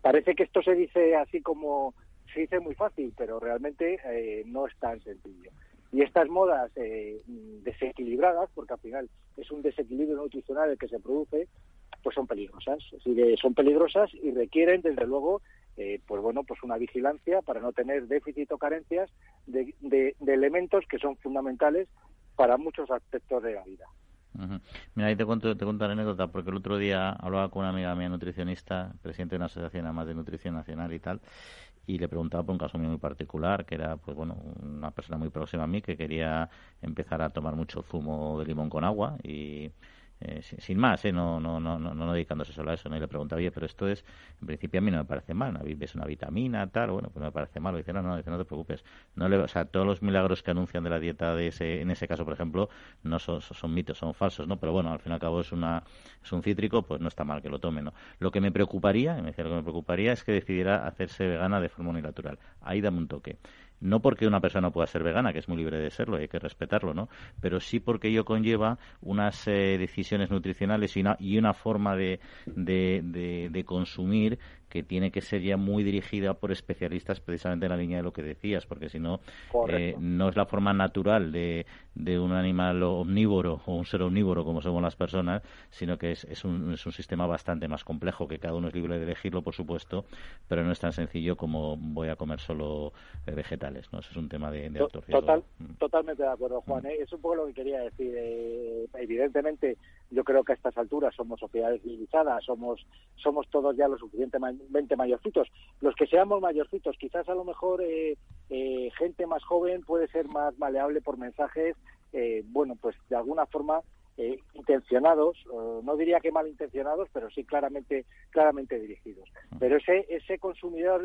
Parece que esto se dice así como se dice muy fácil, pero realmente eh, no es tan sencillo. Y estas modas desequilibradas, porque al final es un desequilibrio nutricional el que se produce, pues son peligrosas. Así que son peligrosas y requieren, desde luego, eh, pues bueno, pues una vigilancia para no tener déficit o carencias de, de, elementos que son fundamentales para muchos aspectos de la vida.
Mira, ahí te cuento, te cuento una anécdota, porque el otro día hablaba con una amiga mía nutricionista, presidente de una asociación además de nutrición nacional y tal, y le preguntaba por un caso muy particular, que era, pues bueno, una persona muy próxima a mí que quería empezar a tomar mucho zumo de limón con agua y eh, sin, más, ¿eh? no, no, no, no, no dedicándose solo a eso. ¿no? Y le preguntaba, oye, pero esto es, en principio a mí no me parece mal, ves una vitamina, tal, bueno, pues no me parece mal. dice, no, no, dice, no te preocupes. No le, o sea, todos los milagros que anuncian de la dieta de ese, en ese caso, por ejemplo, no son, son mitos, son falsos, ¿no? Pero bueno, al fin y al cabo es, una, es un cítrico, pues no está mal que lo tome, ¿no? Lo que me preocuparía, me decía, lo que me preocuparía es que decidiera hacerse vegana de forma unilateral. Ahí dame un toque no porque una persona pueda ser vegana, que es muy libre de serlo, y hay que respetarlo, ¿no? Pero sí porque ello conlleva unas eh, decisiones nutricionales y una, y una forma de, de, de consumir que tiene que ser ya muy dirigida por especialistas precisamente en la línea de lo que decías, porque si no, eh, no es la forma natural de, de, un animal omnívoro o un ser omnívoro como somos las personas, sino que es, es, un, es un sistema bastante más complejo, que cada uno es libre de elegirlo, por supuesto, pero no es tan sencillo como voy a comer solo eh, vegetales, ¿no? Eso es un tema de, de
Total, mm. Totalmente de acuerdo, Juan. ¿eh? Es un poco lo que quería decir. evidentemente, yo creo que a estas alturas somos sociedades civilizadas, somos, somos todos ya lo suficientemente 20 mayorcitos. Los que seamos mayorcitos, quizás a lo mejor eh, eh, gente más joven puede ser más maleable por mensajes, eh, bueno, pues de alguna forma intencionados, no diría que malintencionados, pero sí claramente claramente dirigidos. Pero ese ese consumidor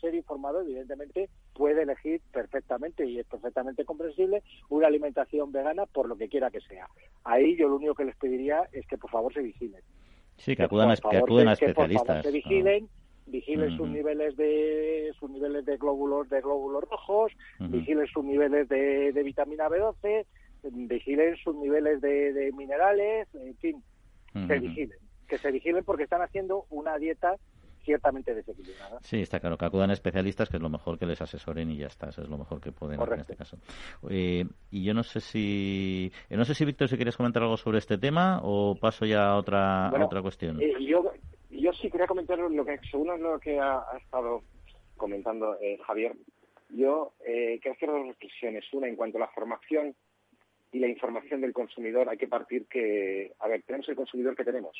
ser informado, evidentemente, puede elegir perfectamente y es perfectamente comprensible una alimentación vegana por lo que quiera que sea. Ahí yo lo único que les pediría es que por favor se vigilen.
Sí, que acudan, a, especialistas. Que por favor
se vigilen, vigilen sus niveles de sus niveles de glóbulos de glóbulos rojos, vigilen sus niveles de, de, vitamina B12, vigilen sus niveles de, minerales, en fin, se vigilen, que se vigilen porque están haciendo una dieta ciertamente desequilibrada.
Sí, está claro, que acudan especialistas, que es lo mejor que les asesoren y ya está, eso es lo mejor que pueden hacer en este caso. Eh, y yo no sé si, eh, no sé si Víctor, si quieres comentar algo sobre este tema o paso ya a otra, otra cuestión.
Eh, yo yo sí quería comentar lo que, según lo que ha, estado comentando eh, Javier, yo eh, quiero hacer dos reflexiones. Una, en cuanto a la formación y la información del consumidor, hay que partir que, a ver, tenemos el consumidor que tenemos,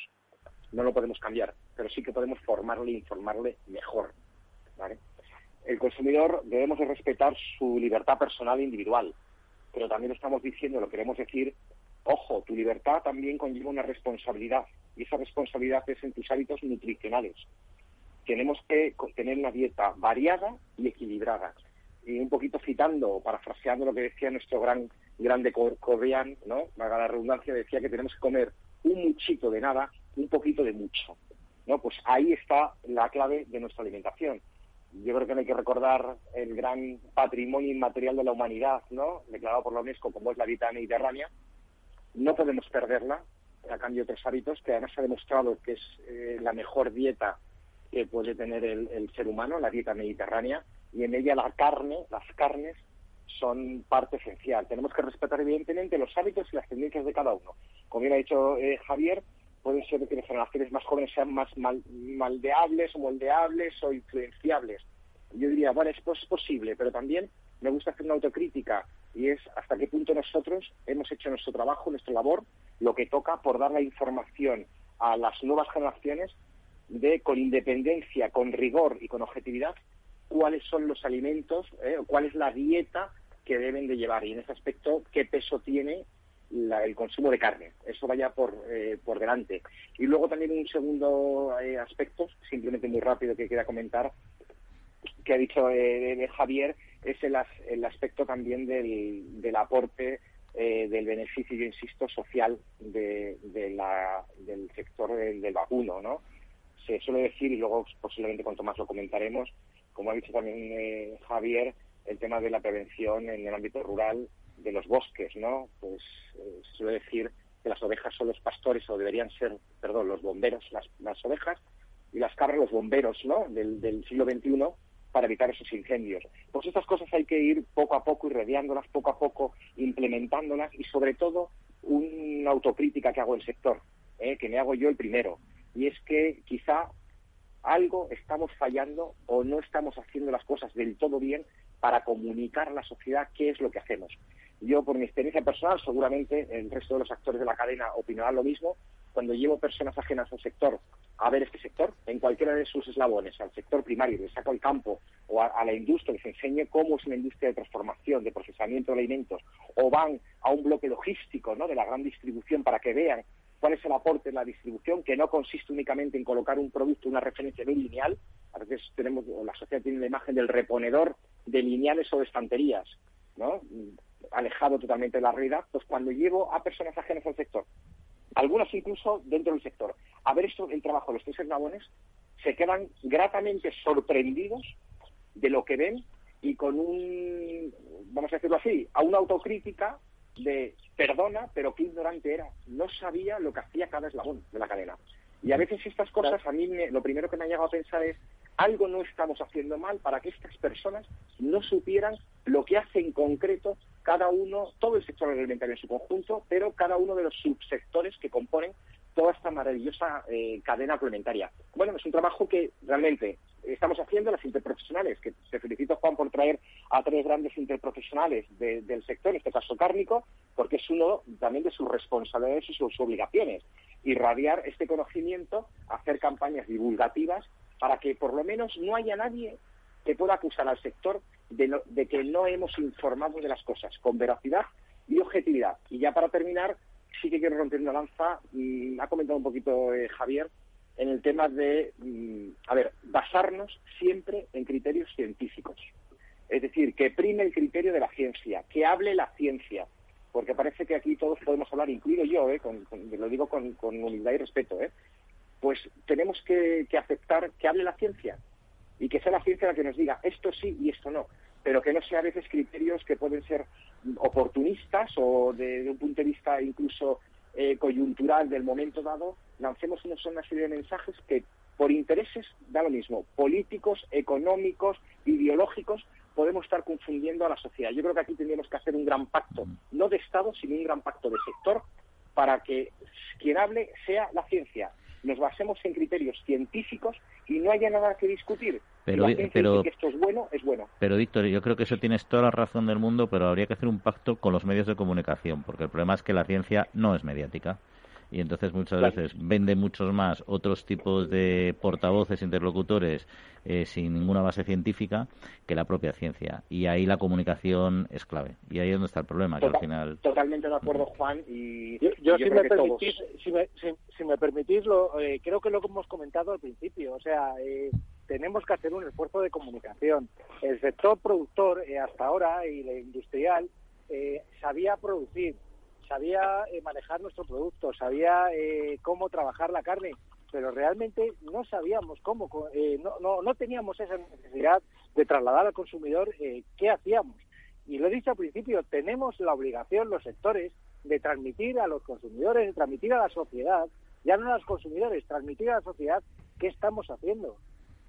no lo podemos cambiar, pero sí que podemos formarle e informarle mejor. El consumidor debemos de respetar su libertad personal e individual, pero también estamos diciendo, lo queremos decir, ojo, tu libertad también conlleva una responsabilidad y esa responsabilidad es en tus hábitos nutricionales. Tenemos que tener una dieta variada y equilibrada. Y un poquito citando o parafraseando lo que decía nuestro gran grande Correan, ¿no? Vaga la redundancia, decía que tenemos que comer un muchito de nada, un poquito de mucho. ¿no? Pues ahí está la clave de nuestra alimentación. Yo creo que no hay que recordar el gran patrimonio inmaterial de la humanidad, ¿no? Declarado por la UNESCO como es la dieta mediterránea. No podemos perderla, a cambio de otros hábitos, que además ha demostrado que es eh, la mejor dieta que puede tener el, ser humano, la dieta mediterránea, y en ella la carne, las carnes, son parte esencial. Tenemos que respetar, evidentemente, los hábitos y las tendencias de cada uno. Como bien ha dicho eh, Javier, puede ser que las generaciones más jóvenes sean más maldeables o moldeables o influenciables. Yo diría, bueno, es posible, pero también me gusta hacer una autocrítica y es hasta qué punto nosotros hemos hecho nuestro trabajo, nuestra labor, lo que toca por dar la información a las nuevas generaciones de, con independencia, con rigor y con objetividad, cuáles son los alimentos, eh, cuál es la dieta que deben de llevar y en ese aspecto qué peso tiene el consumo de carne. Eso vaya por, eh, por delante. Y luego también un segundo eh, aspecto, simplemente muy rápido que quería comentar, que ha dicho Javier, es el, el aspecto también del, del aporte del beneficio, yo insisto, social de, la, del sector del, vacuno, ¿no? Se suele decir, y luego posiblemente cuanto más lo comentaremos, como ha dicho también eh, Javier, el tema de la prevención en el ámbito rural de los bosques, ¿no? Pues eh, se suele decir que las ovejas son los pastores o deberían ser, perdón, los bomberos, las, las ovejas, y las cabras los bomberos, ¿no? Del, del siglo XXI para evitar esos incendios. Pues estas cosas hay que ir poco a poco irradiándolas, poco a poco implementándolas y sobre todo una autocrítica que hago el sector, ¿eh? que me hago yo el primero. Y es que quizá algo estamos fallando o no estamos haciendo las cosas del todo bien para comunicar a la sociedad qué es lo que hacemos. Yo, por mi experiencia personal, seguramente el resto de los actores de la cadena opinarán lo mismo, cuando llevo personas ajenas al sector a ver este sector, en cualquiera de sus eslabones, al sector primario, les saco al campo o a, la industria, les enseñe cómo es una industria de transformación, de procesamiento de alimentos, o van a un bloque logístico ¿no? de la gran distribución para que vean cuál es el aporte en la distribución, que no consiste únicamente en colocar un producto, una referencia muy lineal. A veces tenemos, la sociedad tiene la imagen del reponedor de lineales o de estanterías, ¿no? alejado totalmente de la realidad. Pues cuando llevo a personas ajenas al sector algunos incluso dentro del sector. A ver esto, el trabajo de los tres eslabones, se quedan gratamente sorprendidos de lo que ven y con un, vamos a decirlo así, a una autocrítica de perdona, pero qué ignorante era. No sabía lo que hacía cada eslabón de la cadena. Y a veces estas cosas, a mí lo primero que me ha llegado a pensar es, algo no estamos haciendo mal para que estas personas no supieran lo que hace en concreto cada uno, todo el sector agroalimentario en su conjunto, pero cada uno de los subsectores que componen toda esta maravillosa eh, cadena agroalimentaria. Bueno, es un trabajo que realmente estamos haciendo las interprofesionales, que te felicito Juan por traer a tres grandes interprofesionales del sector, en este caso cárnico, porque es uno también de sus responsabilidades y sus obligaciones, irradiar este conocimiento, hacer campañas divulgativas para que por lo menos no haya nadie que pueda acusar al sector de, que no hemos informado de las cosas con veracidad y objetividad. Y ya para terminar, sí que quiero romper una lanza, ha comentado un poquito eh, Javier, en el tema de, mm, a ver, basarnos siempre en criterios científicos. Es decir, que prime el criterio de la ciencia, que hable la ciencia, porque parece que aquí todos podemos hablar, incluido yo, eh, lo digo con, humildad y respeto, eh, pues tenemos que aceptar que hable la ciencia, y que sea la ciencia la que nos diga esto sí y esto no, pero que no sea a veces criterios que pueden ser oportunistas o de, un punto de vista incluso eh, coyuntural del momento dado, lancemos una, una serie de mensajes que por intereses da lo mismo, políticos, económicos, ideológicos, podemos estar confundiendo a la sociedad. Yo creo que aquí tendríamos que hacer un gran pacto, no de Estado, sino un gran pacto de sector, para que quien hable sea la ciencia, nos basemos en criterios científicos y no haya nada que discutir.
Pero, pero
que esto es bueno, es bueno.
Pero Víctor, yo creo que eso tienes toda la razón del mundo, pero habría que hacer un pacto con los medios de comunicación, porque el problema es que la ciencia no es mediática y entonces muchas veces vende muchos más otros tipos de portavoces, interlocutores eh, sin ninguna base científica que la propia ciencia. Y ahí la comunicación es clave. Y ahí es donde está el problema, que al final...
Totalmente de acuerdo, Juan. Y
yo, si, me permitís, si, me, permitís, lo, eh, creo que lo que hemos comentado al principio. O sea, eh, tenemos que hacer un esfuerzo de comunicación. El sector productor hasta ahora y la industrial sabía producir, sabía eh, manejar nuestro producto, sabía eh, cómo trabajar la carne, pero realmente no sabíamos cómo, eh, no, no, no, teníamos esa necesidad de trasladar al consumidor qué hacíamos. Y lo he dicho al principio, tenemos la obligación, los sectores, de transmitir a los consumidores, de transmitir a la sociedad, ya no a los consumidores, transmitir a la sociedad qué estamos haciendo,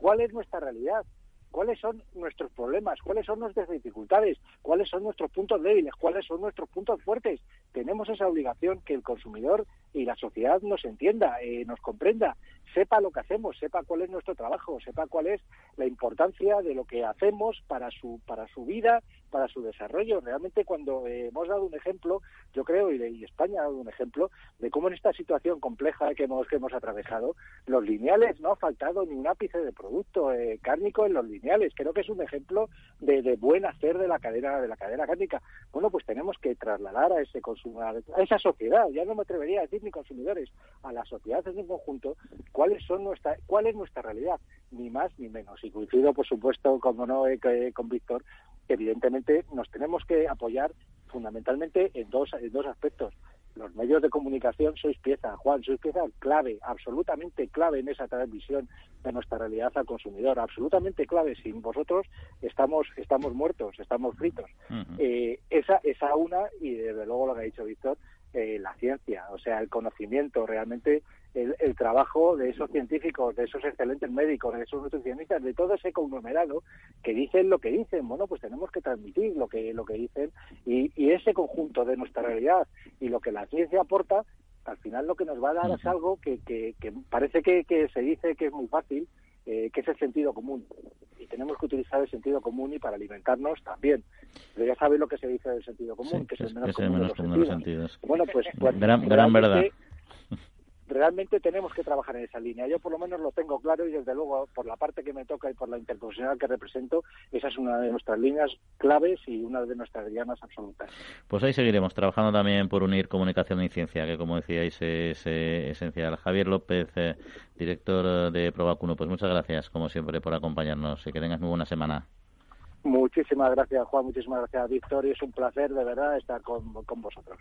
cuál es nuestra realidad, cuáles son nuestros problemas, cuáles son nuestras dificultades, cuáles son nuestros puntos débiles, cuáles son nuestros puntos fuertes. Tenemos esa obligación que el consumidor y la sociedad nos entienda, eh, nos comprenda, sepa lo que hacemos, sepa cuál es nuestro trabajo, sepa cuál es la importancia de lo que hacemos para su para su vida, para su desarrollo. Realmente cuando eh, hemos dado un ejemplo, yo creo y, España ha dado un ejemplo de cómo en esta situación compleja que hemos que hemos atravesado, los lineales no ha faltado ni un ápice de producto eh, cárnico en los lineales. Creo que es un ejemplo de, buen hacer de la cadena de la cadena cárnica. Bueno, pues tenemos que trasladar a ese consumo, a esa sociedad. Ya no me atrevería a decir ni consumidores, a la sociedad en su conjunto cuáles son nuestra, cuál es nuestra realidad, ni más ni menos. Y coincido, por supuesto, como no, eh, con Víctor, que evidentemente nos tenemos que apoyar fundamentalmente en dos, en dos aspectos los medios de comunicación sois pieza, Juan, sois pieza clave, absolutamente clave en esa transmisión de nuestra realidad al consumidor, absolutamente clave. Sin vosotros estamos estamos muertos, estamos fritos. eh, esa esa una y desde luego lo que ha dicho Víctor, eh, la ciencia, o sea, el conocimiento, realmente el, el, trabajo de esos científicos, de esos excelentes médicos, de esos nutricionistas, de todo ese conglomerado que dicen lo que dicen. Bueno, pues tenemos que transmitir lo que, lo que dicen y, y ese conjunto de nuestra realidad y lo que la ciencia aporta, al final lo que nos va a dar es algo que, que, que parece que, que se dice que es muy fácil, eh, que es el sentido común. Y tenemos que utilizar el sentido común y para alimentarnos también. Pero ya sabéis lo que se dice del sentido común,
sí,
que es el menos común,
menos
de, los
común de los sentidos.
Bueno, pues, pues
gran, gran verdad.
Realmente tenemos que trabajar en esa línea. Yo por lo menos lo tengo claro y desde luego por la parte que me toca y por la interprofesional que represento, esa es una de nuestras líneas claves y una de nuestras dianas absolutas.
Pues ahí seguiremos trabajando también por unir comunicación y ciencia, que como decíais es eh, esencial. Javier López, eh, director de Provacuno, pues muchas gracias como siempre por acompañarnos y que tengas muy buena semana.
Muchísimas gracias Juan, muchísimas gracias Víctor y es un placer de verdad estar con, con vosotros.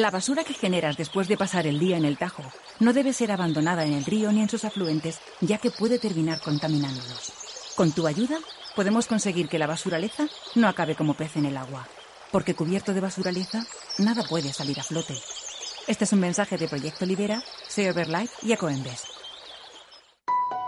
La basura que generas después de pasar el día en el Tajo no debe ser abandonada en el río ni en sus afluentes, ya que puede terminar contaminándolos. Con tu ayuda, podemos conseguir que la basuraleza no acabe como pez en el agua, porque cubierto de basuraleza, nada puede salir a flote. Este es un mensaje de Proyecto Libera, Seoverlife y Ecoembes.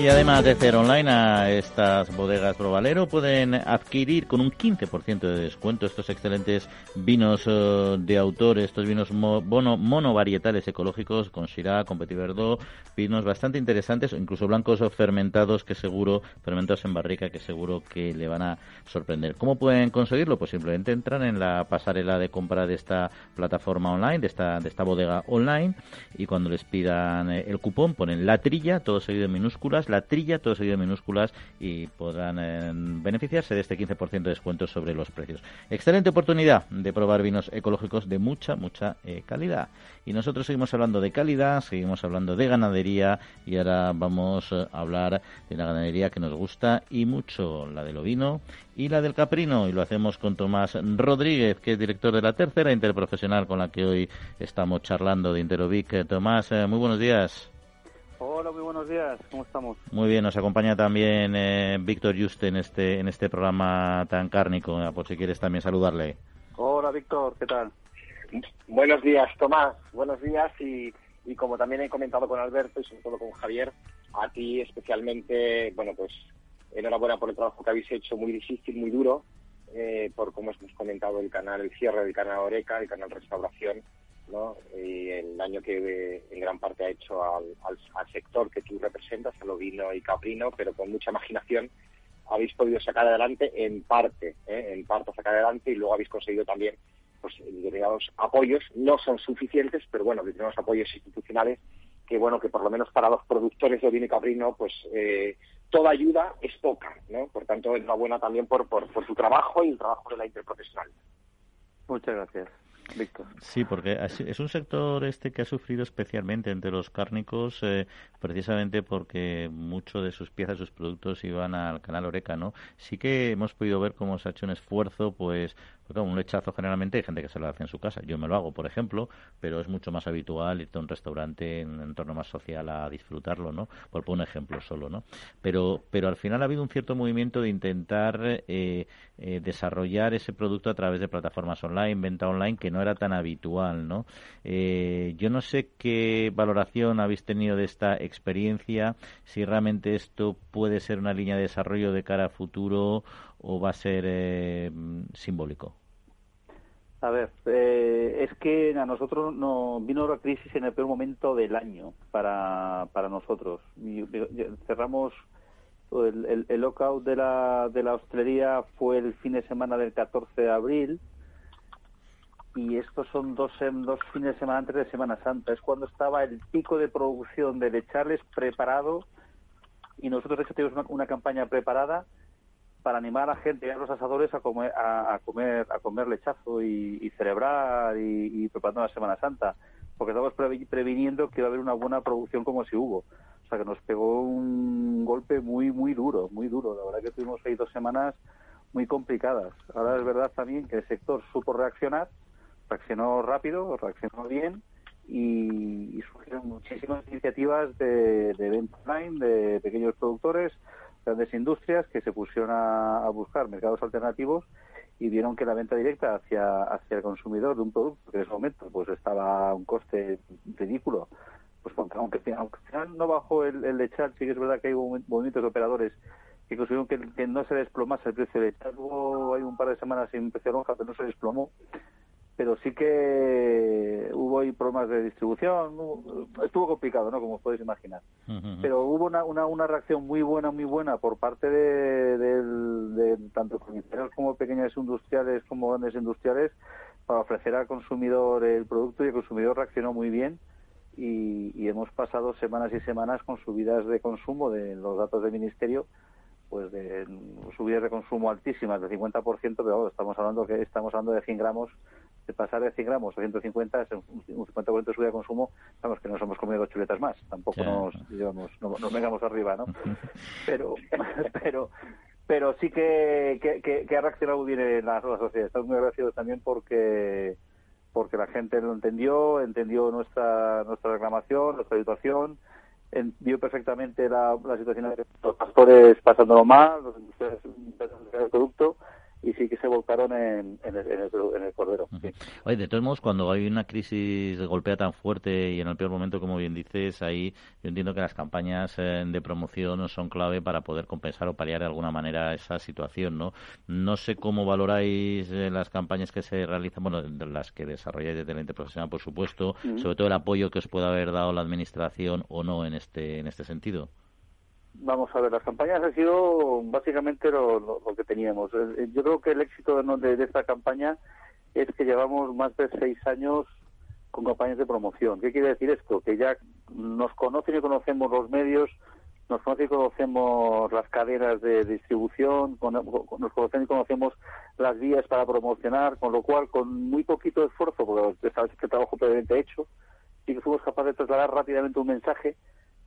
Y además de ser online a estas bodegas Provalero, pueden adquirir con un 15% de descuento estos excelentes vinos uh, de autor, estos vinos mo bono, monovarietales ecológicos con Syrah, con Petit Verdot, vinos bastante interesantes, incluso blancos o fermentados que seguro, fermentados en barrica que seguro que le van a sorprender. ¿Cómo pueden conseguirlo? Pues simplemente entran en la pasarela de compra de esta plataforma online, de esta, de esta bodega online, y cuando les pidan eh, el cupón ponen la trilla, todo seguido en minúsculas, la trilla, todo seguido en minúsculas y podrán eh, beneficiarse de este 15% de descuento sobre los precios. Excelente oportunidad de probar vinos ecológicos de mucha, mucha eh, calidad. Y nosotros seguimos hablando de calidad, seguimos hablando de ganadería y ahora vamos a hablar de una ganadería que nos gusta y mucho, la del ovino y la del caprino. Y lo hacemos con Tomás Rodríguez, que es director de la tercera interprofesional con la que hoy estamos charlando de Interovic. Tomás, eh, muy buenos días.
Hola, muy buenos días. ¿Cómo estamos?
Muy bien, nos acompaña también eh, Víctor Juste en este, en este programa tan cárnico, por si quieres también saludarle.
Hola, Víctor, ¿qué tal?
Buenos días, Tomás. Buenos días y, y como también he comentado con Alberto y sobre todo con Javier, a ti especialmente, bueno, pues enhorabuena por el trabajo que habéis hecho, muy difícil, muy duro, eh, por como hemos comentado el canal, el cierre del canal Oreca, el canal Restauración, ¿no? Y el daño que en gran parte ha hecho al, al, al, sector que tú representas, al ovino y caprino, pero con mucha imaginación habéis podido sacar adelante en parte, ¿eh? en parte sacar adelante y luego habéis conseguido también pues determinados apoyos, no son suficientes, pero bueno, determinados apoyos institucionales que bueno, que por lo menos para los productores de ovino y caprino, pues eh, toda ayuda es poca, ¿no? Por tanto, enhorabuena también por, por, por tu trabajo y el trabajo de la interprofesional.
Muchas gracias.
Sí, porque es un sector este que ha sufrido especialmente entre los cárnicos, eh, precisamente porque mucho de sus piezas, sus productos iban al canal Oreca, ¿no? Sí que hemos podido ver cómo se ha hecho un esfuerzo, pues, porque un lechazo generalmente hay gente que se lo hace en su casa. Yo me lo hago, por ejemplo, pero es mucho más habitual irte a un restaurante en un entorno más social a disfrutarlo, ¿no? Por poner un ejemplo solo, ¿no? Pero, pero al final ha habido un cierto movimiento de intentar eh, eh, desarrollar ese producto a través de plataformas online, venta online, que no era tan habitual, ¿no? Eh, yo no sé qué valoración habéis tenido de esta experiencia, si realmente esto puede ser una línea de desarrollo de cara a futuro o va a ser eh, simbólico.
A ver, eh, es que a nosotros no vino la crisis en el peor momento del año para, para nosotros. cerramos el, el, lockout de la, de la hostelería fue el fin de semana del 14 de abril y estos son dos, dos fines de semana antes de Semana Santa. Es cuando estaba el pico de producción de lechales preparado y nosotros de hecho tenemos una, campaña preparada para animar a gente, a los asadores a comer, a, comer, a comer lechazo y, celebrar y, preparando la Semana Santa, porque estamos previniendo que iba a haber una buena producción como si hubo. O sea que nos pegó un golpe muy, muy duro, muy duro. La verdad que tuvimos ahí dos semanas muy complicadas. Ahora es verdad también que el sector supo reaccionar reaccionó rápido, reaccionó bien y, surgieron muchísimas iniciativas de, de venta online, de pequeños productores, grandes industrias que se pusieron a, buscar mercados alternativos y vieron que la venta directa hacia, hacia el consumidor de un producto que en ese momento pues estaba a un coste ridículo, pues aunque, aunque, al final no bajó el, el lechal, sí que es verdad que hay movimientos de operadores que consiguieron que, no se desplomase el precio de lechal. Hubo hay un par de semanas sin precio lonja, pero no se desplomó pero sí que hubo ahí problemas de distribución, estuvo complicado, ¿no? Como os podéis imaginar. Pero hubo una, una, una, reacción muy buena, muy buena por parte de, de, tanto comerciales como pequeñas industriales como grandes industriales para ofrecer al consumidor el producto y el consumidor reaccionó muy bien y, y hemos pasado semanas y semanas con subidas de consumo de los datos del ministerio pues de subidas de consumo altísimas de 50%, pero estamos hablando que estamos hablando de 100 gramos de pasar de 100 gramos a 150 es un 50% de subida de consumo, vamos, que nos hemos comido dos chuletas más, tampoco nos, digamos, no, vengamos arriba, ¿no? [laughs] Pero, [laughs] pero, pero sí que, que, ha reaccionado bien en la, sociedad. Estamos muy agradecidos también porque porque la gente lo entendió, entendió nuestra nuestra reclamación, nuestra situación, vio perfectamente la, la situación de los pastores pasándolo mal, los industriales el producto y sí que se volcaron en, en, el, en el, cordero.
Oye, de todos modos, cuando hay una crisis golpea tan fuerte y en el peor momento, como bien dices, ahí yo entiendo que las campañas eh, de promoción son clave para poder compensar o paliar de alguna manera esa situación, ¿no? No sé cómo valoráis eh, las campañas que se realizan, bueno, las que desarrolláis desde la profesional, por supuesto, sobre todo el apoyo que os pueda haber dado la administración o no en este en este sentido.
Vamos a ver, las campañas han sido básicamente lo, que teníamos. Eh, eh, yo creo que el éxito de, esta campaña es que llevamos más de seis años con campañas de promoción. ¿Qué quiere decir esto? Que ya nos conocen y conocemos los medios, nos conocen y conocemos las cadenas de distribución, nos conocen y conocemos las vías para promocionar, con lo cual, con muy poquito esfuerzo, porque sabes que el trabajo previamente hecho, sí que fuimos capaces de trasladar rápidamente un mensaje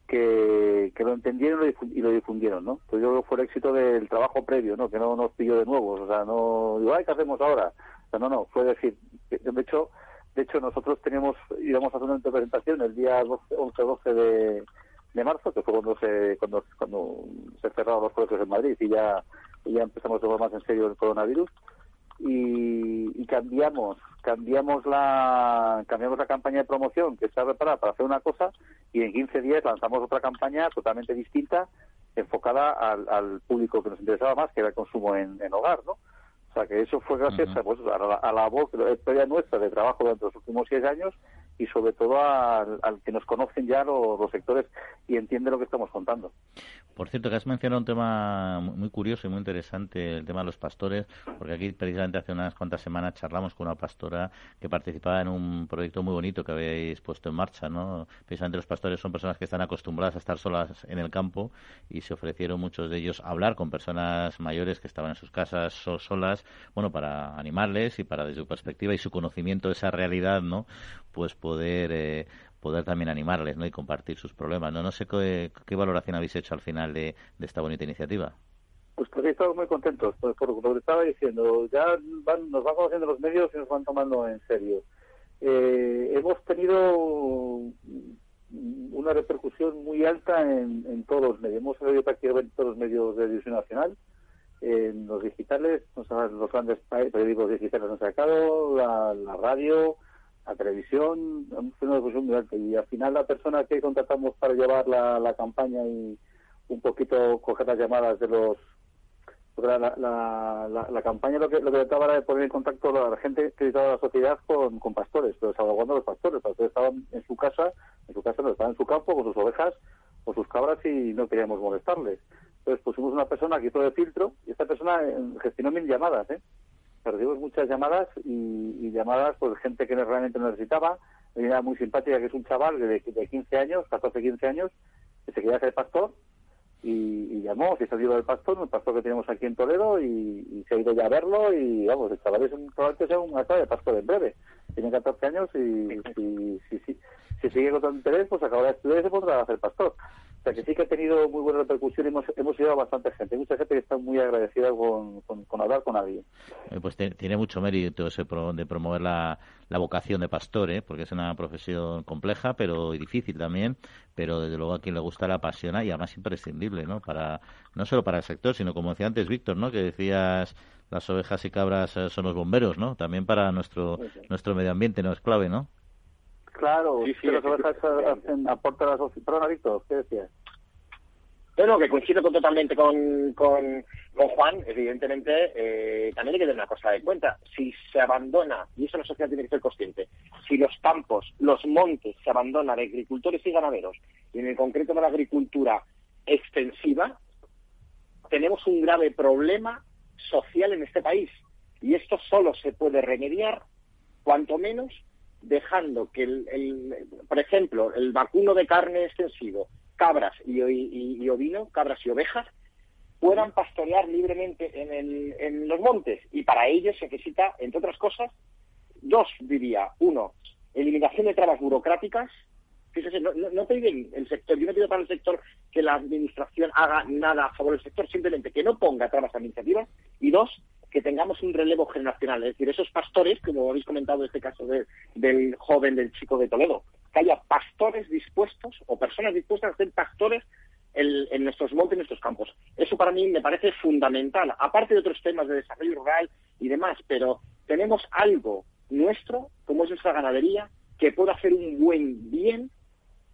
que, que lo entendieron y lo difundieron, ¿no? Pues yo creo que fue el éxito del trabajo previo, ¿no? Que no nos pilló de nuevo, o sea, no digo, ay, ¿qué hacemos ahora? O no, no, fue decir, de hecho, de hecho nosotros teníamos, íbamos a hacer una presentación el día 11-12 de, de marzo, que fue cuando se, cuando se cerraron los colegios en Madrid y ya, y ya empezamos a tomar más en serio el coronavirus y, cambiamos cambiamos la cambiamos la campaña de promoción que está preparada para hacer una cosa y en 15 días lanzamos otra campaña totalmente distinta enfocada al, público que nos interesaba más que era el consumo en, hogar no o sea que eso fue gracias a, pues, a, la, a la voz la nuestra de trabajo durante los últimos seis años y sobre todo al, que nos conocen ya los, sectores y entienden lo que estamos contando.
Por cierto, que has mencionado un tema muy curioso y muy interesante, el tema de los pastores, porque aquí precisamente hace unas cuantas semanas charlamos con una pastora que participaba en un proyecto muy bonito que habéis puesto en marcha, ¿no? Precisamente los pastores son personas que están acostumbradas a estar solas en el campo y se ofrecieron muchos de ellos a hablar con personas mayores que estaban en sus casas solas, bueno, para animarles y para desde su perspectiva y su conocimiento de esa realidad, ¿no? Pues poder eh, poder también animarles ¿no? y compartir sus problemas. No, no sé qué, valoración habéis hecho al final de, esta bonita iniciativa.
Pues porque estamos muy contentos, por, por, lo que estaba diciendo. Ya nos van conociendo los medios y nos van tomando en serio. Eh, hemos tenido una repercusión muy alta en, todos los medios. Hemos salido prácticamente todos los medios de división nacional. En los digitales, los grandes periódicos digitales han sacado, la radio, la televisión, una muy alta. Y al final la persona que contratamos para llevar la, la campaña y un poquito coger las llamadas de los... La, la, la, campaña lo que, lo que trataba era de poner en contacto a la gente que estaba la sociedad con, con pastores, pero salvaguardando a los pastores. Los pastores estaban en su casa, en su casa no, estaban en su campo con sus ovejas o sus cabras y no queríamos molestarles. Entonces pusimos una persona que hizo de filtro y esta persona eh, gestionó mil llamadas, ¿eh? Recibimos muchas llamadas y, llamadas por gente que realmente necesitaba. Una muy simpática que es un chaval de, de 15 años, 14, 15 años, que se quería hacer pastor y, llamó, se salió del pastor, un pastor que tenemos aquí en Toledo y, se ha ido ya a verlo y vamos, el chaval es un, probablemente sea un actor de pastor en breve. Tiene 14 años y si, sigue con tanto interés, pues acaba de estudiar y se pondrá a hacer pastor. O sea que sí que ha tenido muy buena repercusión y hemos, hemos a bastante gente. Hay mucha gente que está muy agradecida con, con, hablar con alguien.
Eh, pues tiene mucho mérito ese de promover la, la vocación de pastor, ¿eh? porque es una profesión compleja pero difícil también, pero desde luego a quien le gusta la apasiona y además imprescindible, ¿no? Para, no solo para el sector, sino como decía antes Víctor, ¿no? Que decías las ovejas y cabras eh, son los bomberos, ¿no? También para nuestro, nuestro medio ambiente, ¿no? Es clave, ¿no?
Claro, sí, sí, las ovejas hacen, aportan las Perdona, Víctor, ¿qué decías?
Bueno, que coincido totalmente con, con, con Juan, evidentemente, eh, también hay que tener una cosa de cuenta. Si se abandona, y eso la sociedad tiene que ser consciente, si los campos, los montes se abandonan de agricultores y ganaderos, y en el concreto de la agricultura extensiva, tenemos un grave problema social en este país. Y esto solo se puede remediar, cuanto menos, dejando que, el, por ejemplo, el vacuno de carne extensivo, cabras y, y, ovino, cabras y ovejas, puedan pastorear libremente en, en los montes. Y para ello se necesita, entre otras cosas, dos, diría. Uno, eliminación de trabas burocráticas. Fíjese, no, no, no el sector, yo no pido para el sector que la administración haga nada a favor del sector, simplemente que no ponga trabas administrativas. Y dos, que tengamos un relevo generacional, es decir, esos pastores, como habéis comentado en este caso del joven, del chico de Toledo, que haya pastores dispuestos o personas dispuestas a ser pastores en, nuestros montes, en nuestros campos. Eso para mí me parece fundamental, aparte de otros temas de desarrollo rural y demás, pero tenemos algo nuestro, como es nuestra ganadería, que puede hacer un buen bien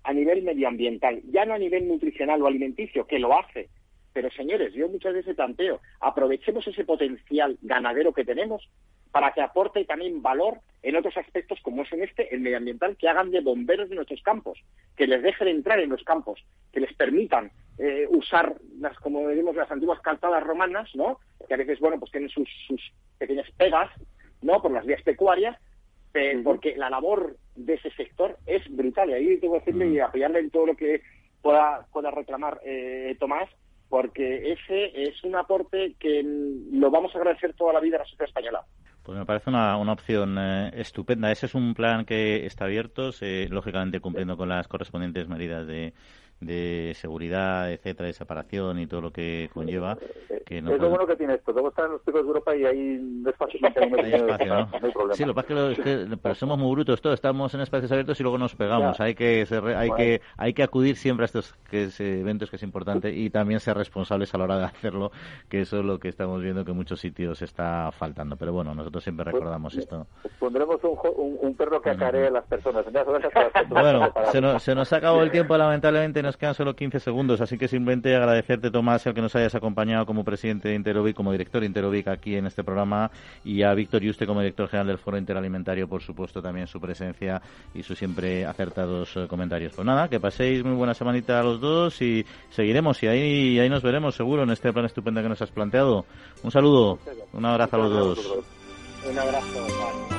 a nivel medioambiental, ya no a nivel nutricional o alimenticio, que lo hace, pero señores, yo muchas veces planteo, aprovechemos ese potencial ganadero que tenemos para que aporte también valor en otros aspectos como es en este, el medioambiental, que hagan de bomberos de nuestros campos, que les dejen entrar en los campos, que les permitan eh, usar las, como decimos, las antiguas calzadas romanas, ¿no? Que a veces, bueno, pues tienen sus, pequeñas pegas, ¿no? Por las vías pecuarias, eh, porque la labor de ese sector es brutal. Y ahí tengo que decirle y apoyarle en todo lo que pueda, pueda reclamar eh, Tomás, porque ese es un aporte que lo vamos a agradecer toda la vida a la sociedad española.
Pues me parece una, una opción eh, estupenda. Ese es un plan que está abierto, lógicamente cumpliendo con las correspondientes medidas de, de seguridad, etcétera, de separación y todo lo que conlleva.
Que no es lo bueno que tiene esto. Luego están los picos de Europa y ahí no es fácil. [laughs] hay espacio, ¿no?
Sí, lo que pasa es que, pero somos muy brutos todos. Estamos en espacios abiertos y luego nos pegamos. Hay que hay que hay que acudir siempre a estos que eventos que es importante y también ser responsables a la hora de hacerlo, que eso es lo que estamos viendo que en muchos sitios está faltando. Pero bueno, nosotros siempre pues, recordamos esto.
Pondremos un, un, perro que acaree a las personas. [laughs]
Bueno, se nos, se nos ha acabado el tiempo lamentablemente nos quedan solo 15 segundos, así que simplemente agradecerte, Tomás, el que nos hayas acompañado como presidente de Interovic, como director de Interovic aquí en este programa, y a Víctor Yuste como director general del Foro Interalimentario, por supuesto, también su presencia y sus siempre acertados eh, comentarios. Pues nada, que paséis muy buena semanita a los dos y seguiremos y ahí, ahí nos veremos seguro en este plan estupendo que nos has planteado. Un saludo, un abrazo a los dos.
Un abrazo.